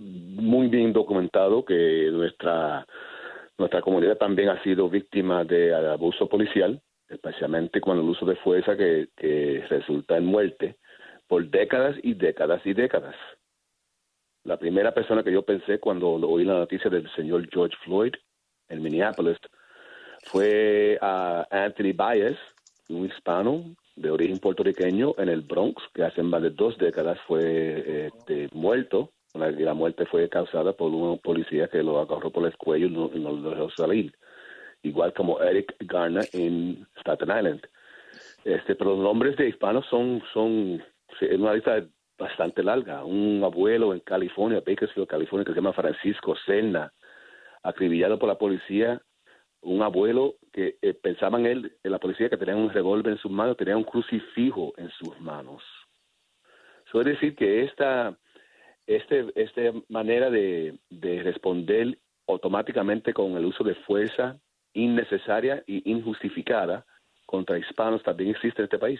muy bien documentado que nuestra nuestra comunidad también ha sido víctima de abuso policial, especialmente con el uso de fuerza que, que resulta en muerte por décadas y décadas y décadas. La primera persona que yo pensé cuando oí la noticia del señor George Floyd en Minneapolis fue a Anthony Baez, un hispano de origen puertorriqueño en el Bronx, que hace más de dos décadas fue este, muerto la, la muerte fue causada por un policía que lo agarró por el cuello y no, no lo dejó salir. Igual como Eric Garner en Staten Island. Este, pero los nombres de hispanos son, son es una lista bastante larga. Un abuelo en California, Bakersfield, California, que se llama Francisco Senna, acribillado por la policía. Un abuelo que eh, pensaban él, en la policía, que tenía un revólver en sus manos, tenía un crucifijo en sus manos. Eso es decir que esta este, esta manera de, de responder automáticamente con el uso de fuerza innecesaria e injustificada contra hispanos también existe en este país.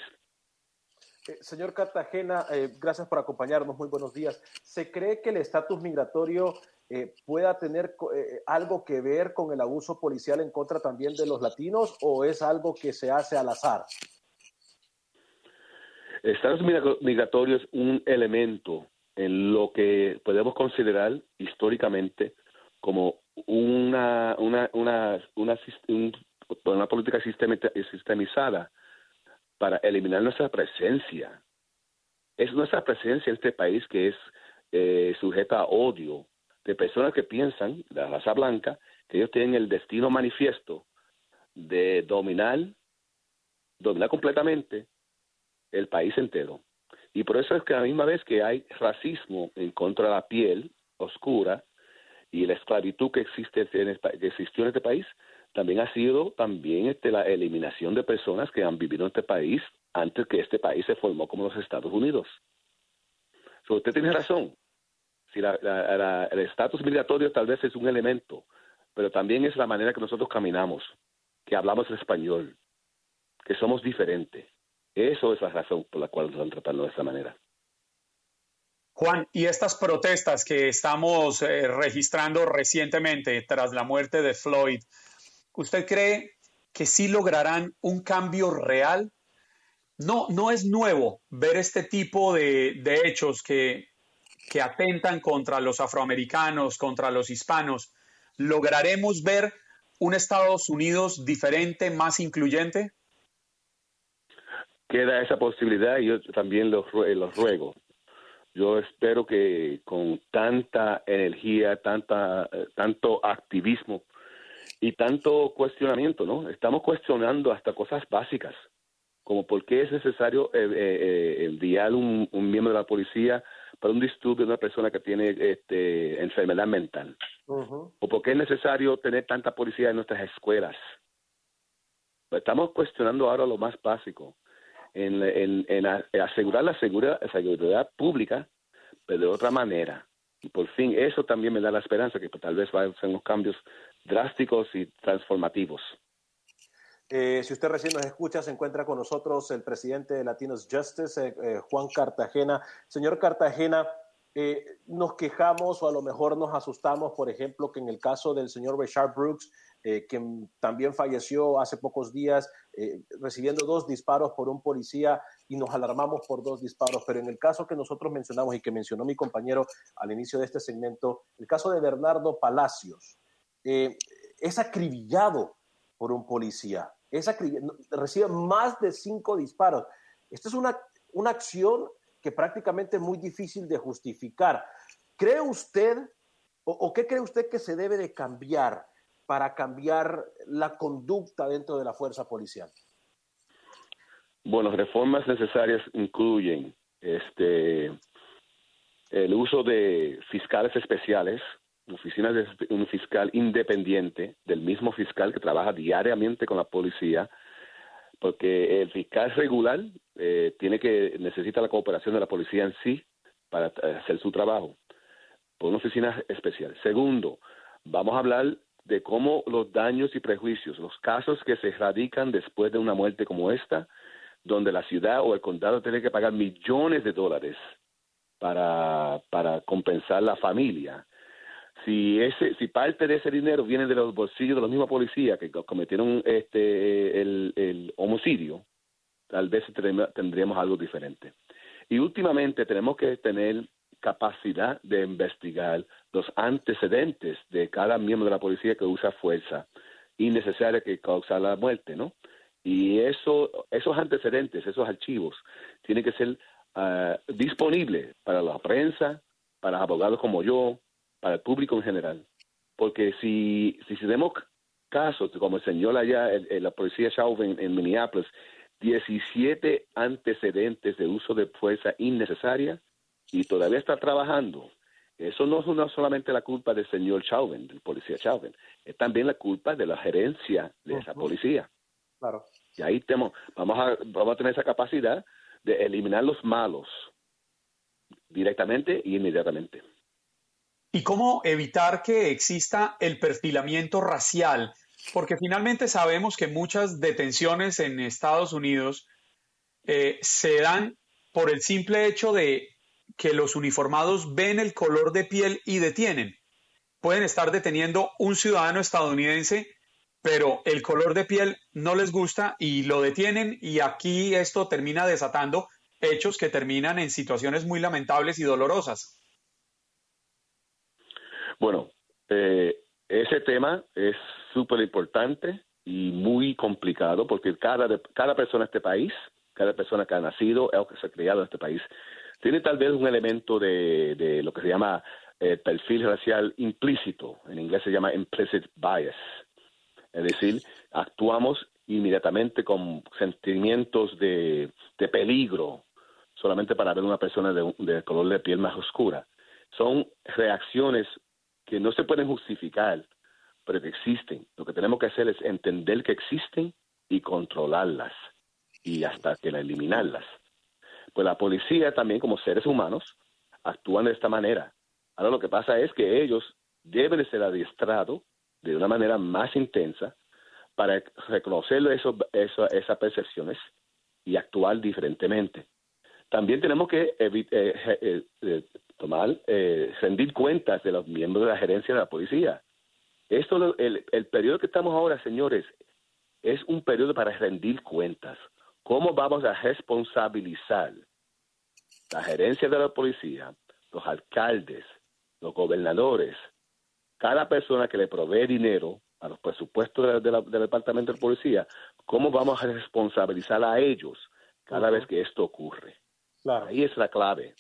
Eh, señor Cartagena, eh, gracias por acompañarnos. Muy buenos días. ¿Se cree que el estatus migratorio eh, pueda tener algo que ver con el abuso policial en contra también de los latinos o es algo que se hace al azar? El estatus migratorio es un elemento en lo que podemos considerar históricamente como una, una, una, una, un, una política sistemizada para eliminar nuestra presencia. Es nuestra presencia en este país que es eh, sujeta a odio de personas que piensan, la raza blanca, que ellos tienen el destino manifiesto de dominar, dominar completamente el país entero. Y por eso es que a la misma vez que hay racismo en contra de la piel oscura y la esclavitud que existe en que existió en este país, también ha sido también este, la eliminación de personas que han vivido en este país antes que este país se formó como los Estados Unidos. So, usted tiene razón. Si la, el estatus migratorio tal vez es un elemento, pero también es la manera que nosotros caminamos, que hablamos español, que somos diferentes. Eso es la razón por la cual nos están tratando de esta manera. Juan, y estas protestas que estamos eh, registrando recientemente tras la muerte de Floyd, ¿usted cree que sí lograrán un cambio real? No, no es nuevo ver este tipo de, hechos que atentan contra los afroamericanos, contra los hispanos. ¿Lograremos ver un Estados Unidos diferente, más incluyente? Queda esa posibilidad y yo también los, los ruego. Yo espero que con tanta energía, tanta, tanto activismo y tanto cuestionamiento, ¿no? Estamos cuestionando hasta cosas básicas, como por qué es necesario eh, eh, eh, enviar un, un, miembro de la policía para un disturbio de una persona que tiene este, enfermedad mental, o por qué es necesario tener tanta policía en nuestras escuelas. Estamos cuestionando ahora lo más básico, en, en, en asegurar la seguridad, seguridad pública, pero de otra manera. Y por fin eso también me da la esperanza que tal vez vayan a ser unos cambios drásticos y transformativos. Eh, si usted recién nos escucha, se encuentra con nosotros el presidente de Latinos Justice, eh, eh, Juan Cartagena. Señor Cartagena, nos quejamos o a lo mejor nos asustamos, por ejemplo, que en el caso del señor Richard Brooks, que también falleció hace pocos días recibiendo dos disparos por un policía y nos alarmamos por dos disparos, pero en el caso que nosotros mencionamos y que mencionó mi compañero al inicio de este segmento, el caso de Bernardo Palacios, es acribillado por un policía recibe más de cinco disparos. Esta es una, una acción que prácticamente es muy difícil de justificar. ¿Cree usted o, qué cree usted que se debe de cambiar para cambiar la conducta dentro de la fuerza policial? Bueno, reformas necesarias incluyen este el uso de fiscales especiales oficina de un fiscal independiente del mismo fiscal que trabaja diariamente con la policía, porque el fiscal regular eh, tiene que necesita la cooperación de la policía en sí para eh, hacer su trabajo, por una oficina especial. Segundo, vamos a hablar de cómo los daños y prejuicios, los casos que se radican después de una muerte como esta, donde la ciudad o el condado tiene que pagar millones de dólares para, para compensar la familia. Si ese si parte de ese dinero viene de los bolsillos de los mismos policías que cometieron este el, el homicidio tal vez tendríamos algo diferente. Y últimamente tenemos que tener capacidad de investigar los antecedentes de cada miembro de la policía que usa fuerza innecesaria que causa la muerte no y eso esos antecedentes esos archivos tienen que ser uh, disponibles para la prensa para abogados como yo para el público en general. Porque si, si tenemos casos, como el señor allá, el, la policía Chauvin en, Minneapolis, 17 antecedentes de uso de fuerza innecesaria y todavía está trabajando. Eso no es solamente la culpa del señor Chauvin, del policía Chauvin, es también la culpa de la gerencia de esa policía. Claro. Y ahí tenemos, vamos a, vamos a tener esa capacidad de eliminar los malos directamente y inmediatamente. ¿Y cómo evitar que exista el perfilamiento racial? Porque finalmente sabemos que muchas detenciones en Estados Unidos eh, se dan por el simple hecho de que los uniformados ven el color de piel y detienen. Pueden estar deteniendo un ciudadano estadounidense, pero el color de piel no les gusta y lo detienen y aquí esto termina desatando hechos que terminan en situaciones muy lamentables y dolorosas. Bueno, eh, ese tema es súper importante y muy complicado porque cada, cada persona en este país, cada persona que ha nacido o que se ha criado en este país, tiene tal vez un elemento de, lo que se llama eh, perfil racial implícito, en inglés se llama implicit bias, es decir, actuamos inmediatamente con sentimientos de, peligro solamente para ver una persona de, de color de piel más oscura. Son reacciones que no se pueden justificar, pero que existen. Lo que tenemos que hacer es entender que existen y controlarlas y hasta que eliminarlas. Pues la policía también como seres humanos actúan de esta manera. Ahora lo que pasa es que ellos deben ser adiestrados de una manera más intensa para reconocer esas percepciones y actuar diferentemente. También tenemos que eh, eh, eh, tomar, eh, rendir cuentas de los miembros de la gerencia de la policía. Esto, el, el periodo que estamos ahora, señores, es un periodo para rendir cuentas. ¿Cómo vamos a responsabilizar la gerencia de la policía, los alcaldes, los gobernadores, cada persona que le provee dinero a los presupuestos del departamento de policía, cómo vamos a responsabilizar a ellos cada vez que esto ocurre? Claro. Ahí es la clave.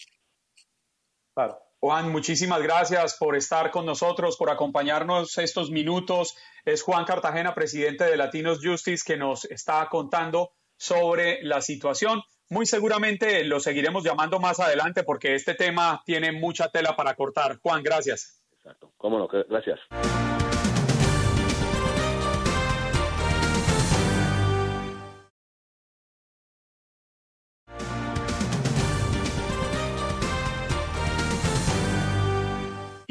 Claro. Juan, muchísimas gracias por estar con nosotros, por acompañarnos estos minutos. Es Juan Cartagena, presidente de Latinos Justice, que nos está contando sobre la situación. Muy seguramente lo seguiremos llamando más adelante porque este tema tiene mucha tela para cortar. Juan, gracias. Exacto. Cómo no, gracias.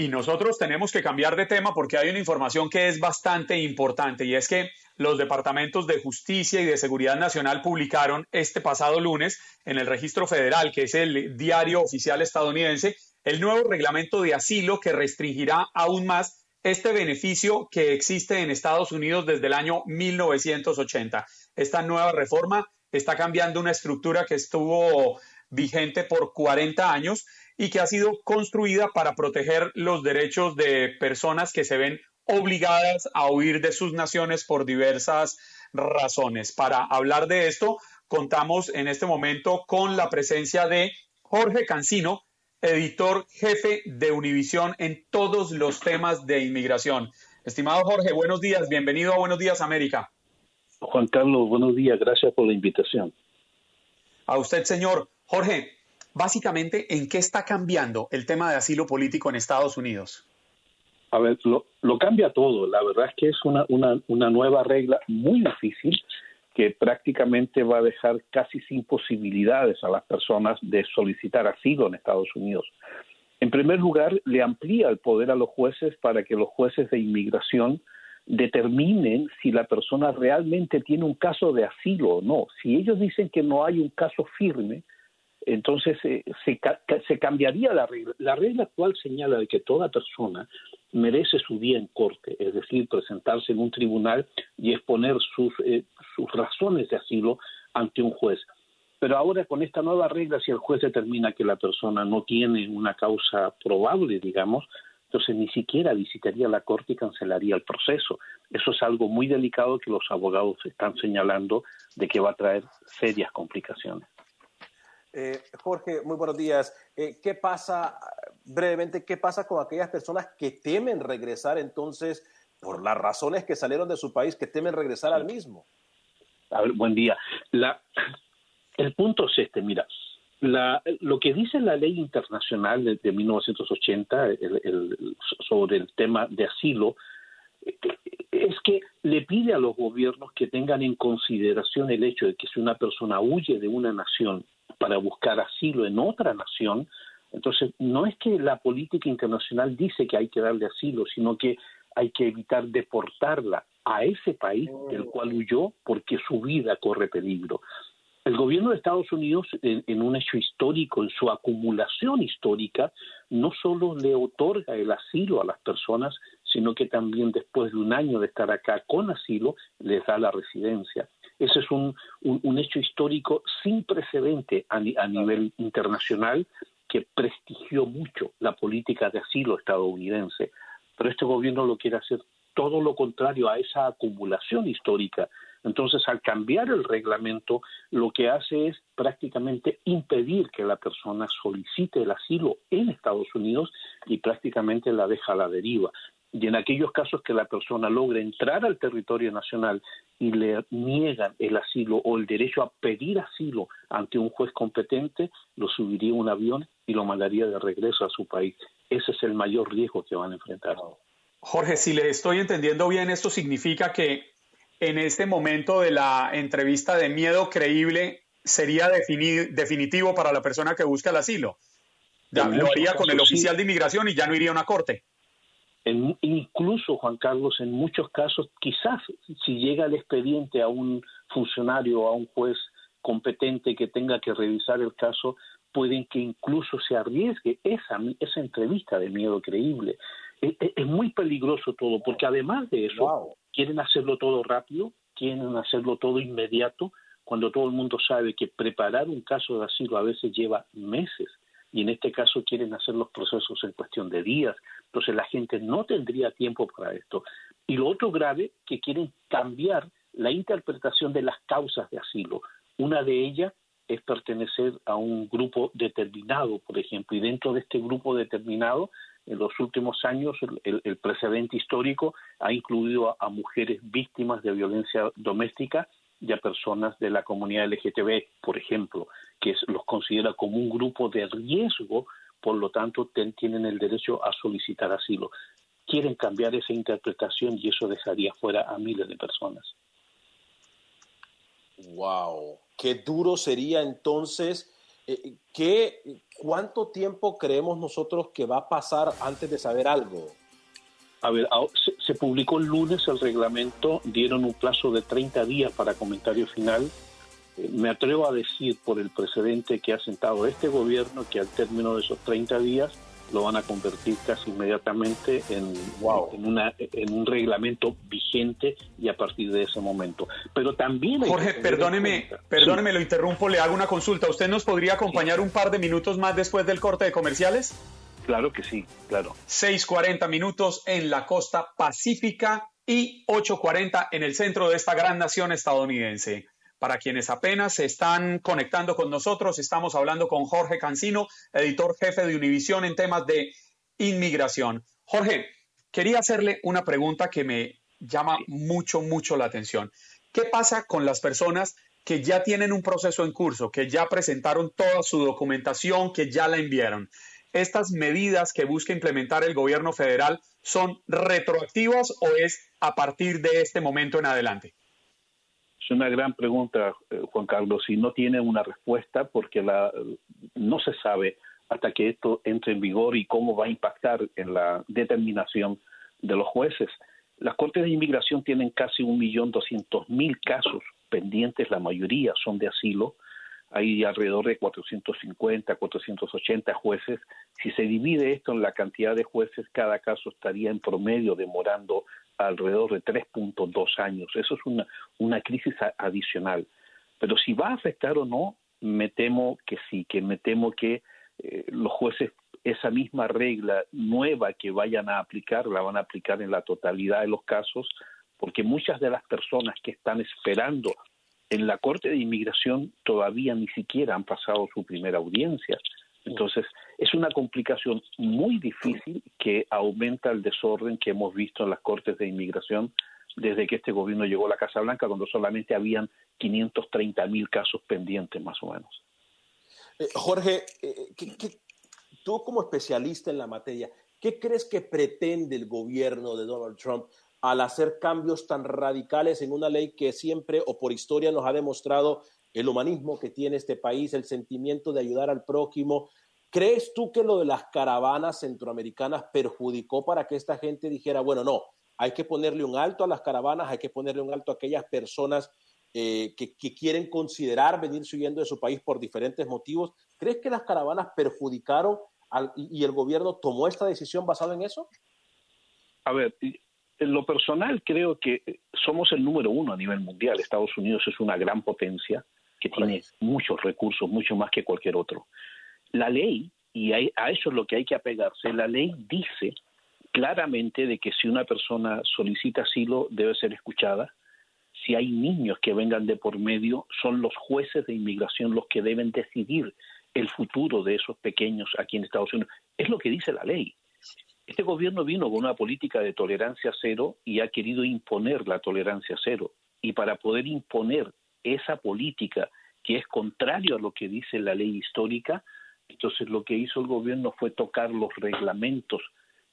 Y nosotros tenemos que cambiar de tema porque hay una información que es bastante importante y es que los departamentos de justicia y de seguridad nacional publicaron este pasado lunes en el registro federal, que es el diario oficial estadounidense, el nuevo reglamento de asilo que restringirá aún más este beneficio que existe en Estados Unidos desde el año 1980. Esta nueva reforma está cambiando una estructura que estuvo vigente por 40 años y que ha sido construida para proteger los derechos de personas que se ven obligadas a huir de sus naciones por diversas razones. Para hablar de esto, contamos en este momento con la presencia de Jorge Cancino, editor jefe de Univisión en todos los temas de inmigración. Estimado Jorge, buenos días, bienvenido a Buenos Días América. Juan Carlos, buenos días, gracias por la invitación. A usted, señor. Jorge, básicamente, ¿en qué está cambiando el tema de asilo político en Estados Unidos? A ver, lo, cambia todo. La verdad es que es una, una, nueva regla muy difícil que prácticamente va a dejar casi sin posibilidades a las personas de solicitar asilo en Estados Unidos. En primer lugar, le amplía el poder a los jueces para que los jueces de inmigración determinen si la persona realmente tiene un caso de asilo o no. Si ellos dicen que no hay un caso firme, entonces eh, se, se, cambiaría la regla. La regla actual señala de que toda persona merece su día en corte, es decir, presentarse en un tribunal y exponer sus, eh, sus razones de asilo ante un juez. Pero ahora con esta nueva regla, si el juez determina que la persona no tiene una causa probable, digamos, entonces ni siquiera visitaría la corte y cancelaría el proceso. Eso es algo muy delicado que los abogados están señalando de que va a traer serias complicaciones. Eh, Jorge, muy buenos días. Eh, ¿Qué pasa, brevemente, qué pasa con aquellas personas que temen regresar entonces por las razones que salieron de su país, que temen regresar al mismo? A ver, buen día. La, el punto es este, mira, la, lo que dice la ley internacional de, de 1980 el, sobre el tema de asilo es que le pide a los gobiernos que tengan en consideración el hecho de que si una persona huye de una nación para buscar asilo en otra nación. Entonces, no es que la política internacional dice que hay que darle asilo, sino que hay que evitar deportarla a ese país del cual huyó porque su vida corre peligro. El gobierno de Estados Unidos, en, un hecho histórico, en su acumulación histórica, no solo le otorga el asilo a las personas, sino que también después de un año de estar acá con asilo, les da la residencia. Ese es un, hecho histórico sin precedente a nivel internacional que prestigió mucho la política de asilo estadounidense. Pero este gobierno lo quiere hacer todo lo contrario a esa acumulación histórica. Entonces, al cambiar el reglamento, lo que hace es prácticamente impedir que la persona solicite el asilo en Estados Unidos y prácticamente la deja a la deriva y en aquellos casos que la persona logre entrar al territorio nacional y le niegan el asilo o el derecho a pedir asilo ante un juez competente, lo subiría a un avión y lo mandaría de regreso a su país. Ese es el mayor riesgo que van a enfrentar. Jorge, si le estoy entendiendo bien, esto significa que en este momento de la entrevista de miedo creíble sería definitivo para la persona que busca el asilo. lo haría con el oficial de inmigración y ya no iría a una corte incluso, Juan Carlos, en muchos casos, quizás si llega el expediente a un funcionario o a un juez competente que tenga que revisar el caso, pueden que incluso se arriesgue esa, esa entrevista de miedo creíble. Es, es muy peligroso todo, porque además de eso, quieren hacerlo todo rápido, quieren hacerlo todo inmediato, cuando todo el mundo sabe que preparar un caso de asilo a veces lleva meses y en este caso quieren hacer los procesos en cuestión de días. Entonces la gente no tendría tiempo para esto. Y lo otro grave, que quieren cambiar la interpretación de las causas de asilo. Una de ellas es pertenecer a un grupo determinado, por ejemplo, y dentro de este grupo determinado, en los últimos años el, el precedente histórico ha incluido a, a, mujeres víctimas de violencia doméstica y a personas de la comunidad LGTB, por ejemplo, que los considera como un grupo de riesgo, por lo tanto tienen el derecho a solicitar asilo. Quieren cambiar esa interpretación y eso dejaría fuera a miles de personas. Wow, qué duro sería entonces. Eh, ¿qué, ¿Cuánto tiempo creemos nosotros que va a pasar antes de saber algo? A ver, se, publicó el lunes el reglamento, dieron un plazo de 30 días para comentario final. Eh, me atrevo a decir por el precedente que ha sentado este gobierno que al término de esos 30 días lo van a convertir casi inmediatamente en, wow. en, una, en un reglamento vigente y a partir de ese momento. Pero también... Jorge, perdóneme, perdóneme, sí. lo interrumpo, le hago una consulta. ¿Usted nos podría acompañar sí. un par de minutos más después del corte de comerciales? Claro que sí, claro. 6.40 minutos en la costa pacífica y 8.40 en el centro de esta gran nación estadounidense. Para quienes apenas se están conectando con nosotros, estamos hablando con Jorge Cancino, editor jefe de Univisión en temas de inmigración. Jorge, quería hacerle una pregunta que me llama mucho, mucho la atención. ¿Qué pasa con las personas que ya tienen un proceso en curso, que ya presentaron toda su documentación, que ya la enviaron? ¿Estas medidas que busca implementar el gobierno federal son retroactivas o es a partir de este momento en adelante? Es una gran pregunta, eh, Juan Carlos, y no tiene una respuesta porque la, no se sabe hasta que esto entre en vigor y cómo va a impactar en la determinación de los jueces. Las Cortes de Inmigración tienen casi 1.200.000 casos pendientes, la mayoría son de asilo, hay alrededor de 450, 480 jueces. Si se divide esto en la cantidad de jueces, cada caso estaría en promedio demorando alrededor de 3.2 años. Eso es una, una crisis adicional. Pero si va a afectar o no, me temo que sí, que me temo que eh, los jueces esa misma regla nueva que vayan a aplicar, la van a aplicar en la totalidad de los casos, porque muchas de las personas que están esperando en la Corte de Inmigración todavía ni siquiera han pasado su primera audiencia. Entonces, es una complicación muy difícil que aumenta el desorden que hemos visto en las Cortes de Inmigración desde que este gobierno llegó a la Casa Blanca, cuando solamente habían 530 mil casos pendientes, más o menos. Eh, Jorge, eh, ¿qué, qué, tú como especialista en la materia, ¿qué crees que pretende el gobierno de Donald Trump al hacer cambios tan radicales en una ley que siempre o por historia nos ha demostrado el humanismo que tiene este país, el sentimiento de ayudar al prójimo. ¿Crees tú que lo de las caravanas centroamericanas perjudicó para que esta gente dijera, bueno, no, hay que ponerle un alto a las caravanas, hay que ponerle un alto a aquellas personas eh, que, quieren considerar venir huyendo de su país por diferentes motivos? ¿Crees que las caravanas perjudicaron y, el gobierno tomó esta decisión basada en eso? A ver, en lo personal creo que somos el número uno a nivel mundial. Estados Unidos es una gran potencia que tiene muchos recursos, mucho más que cualquier otro. La ley, y a eso es lo que hay que apegarse, la ley dice claramente de que si una persona solicita asilo debe ser escuchada. Si hay niños que vengan de por medio, son los jueces de inmigración los que deben decidir el futuro de esos pequeños aquí en Estados Unidos. Es lo que dice la ley. Este gobierno vino con una política de tolerancia cero y ha querido imponer la tolerancia cero. Y para poder imponer esa política que es contrario a lo que dice la ley histórica, entonces lo que hizo el gobierno fue tocar los reglamentos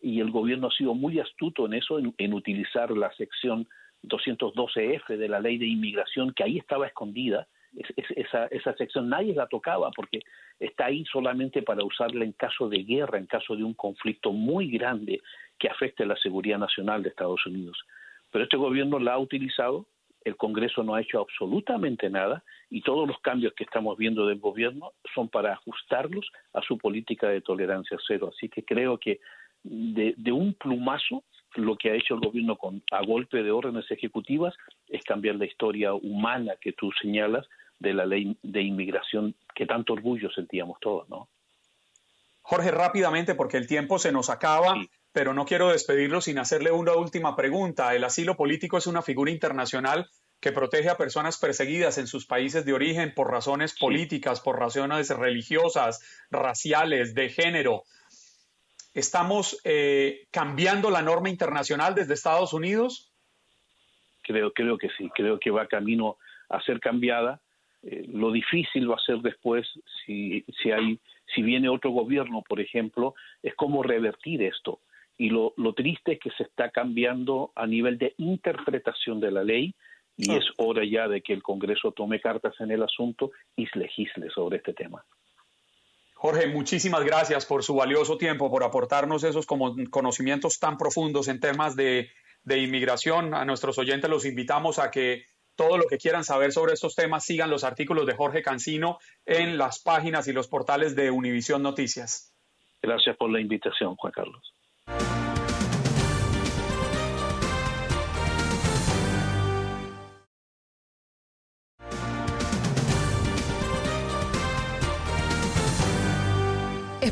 y el gobierno ha sido muy astuto en eso, en, en utilizar la sección 212F de la ley de inmigración que ahí estaba escondida es, es, esa, esa sección nadie la tocaba porque está ahí solamente para usarla en caso de guerra, en caso de un conflicto muy grande que afecte la seguridad nacional de Estados Unidos. Pero este gobierno la ha utilizado, el Congreso no ha hecho absolutamente nada y todos los cambios que estamos viendo del gobierno son para ajustarlos a su política de tolerancia cero. Así que creo que de un plumazo lo que ha hecho el gobierno con, a golpe de órdenes ejecutivas es cambiar la historia humana que tú señalas de la ley de inmigración que tanto orgullo sentíamos todos, ¿no? Jorge, rápidamente, porque el tiempo se nos acaba, sí. pero no quiero despedirlo sin hacerle una última pregunta. El asilo político es una figura internacional que protege a personas perseguidas en sus países de origen por razones políticas, por razones religiosas, raciales, de género. ¿Estamos eh, cambiando la norma internacional desde Estados Unidos? Creo, creo que sí, creo que va camino a ser cambiada. Eh, lo difícil va a ser después si, si hay si viene otro gobierno, por ejemplo, es cómo revertir esto. Y lo, lo triste es que se está cambiando a nivel de interpretación de la ley y Ah. es hora ya de que el Congreso tome cartas en el asunto y legisle sobre este tema. Jorge, muchísimas gracias por su valioso tiempo, por aportarnos esos como- conocimientos tan profundos en temas de, de inmigración. A nuestros oyentes los invitamos a que todo lo que quieran saber sobre estos temas sigan los artículos de Jorge Cancino en las páginas y los portales de Univisión Noticias. Gracias por la invitación, Juan Carlos.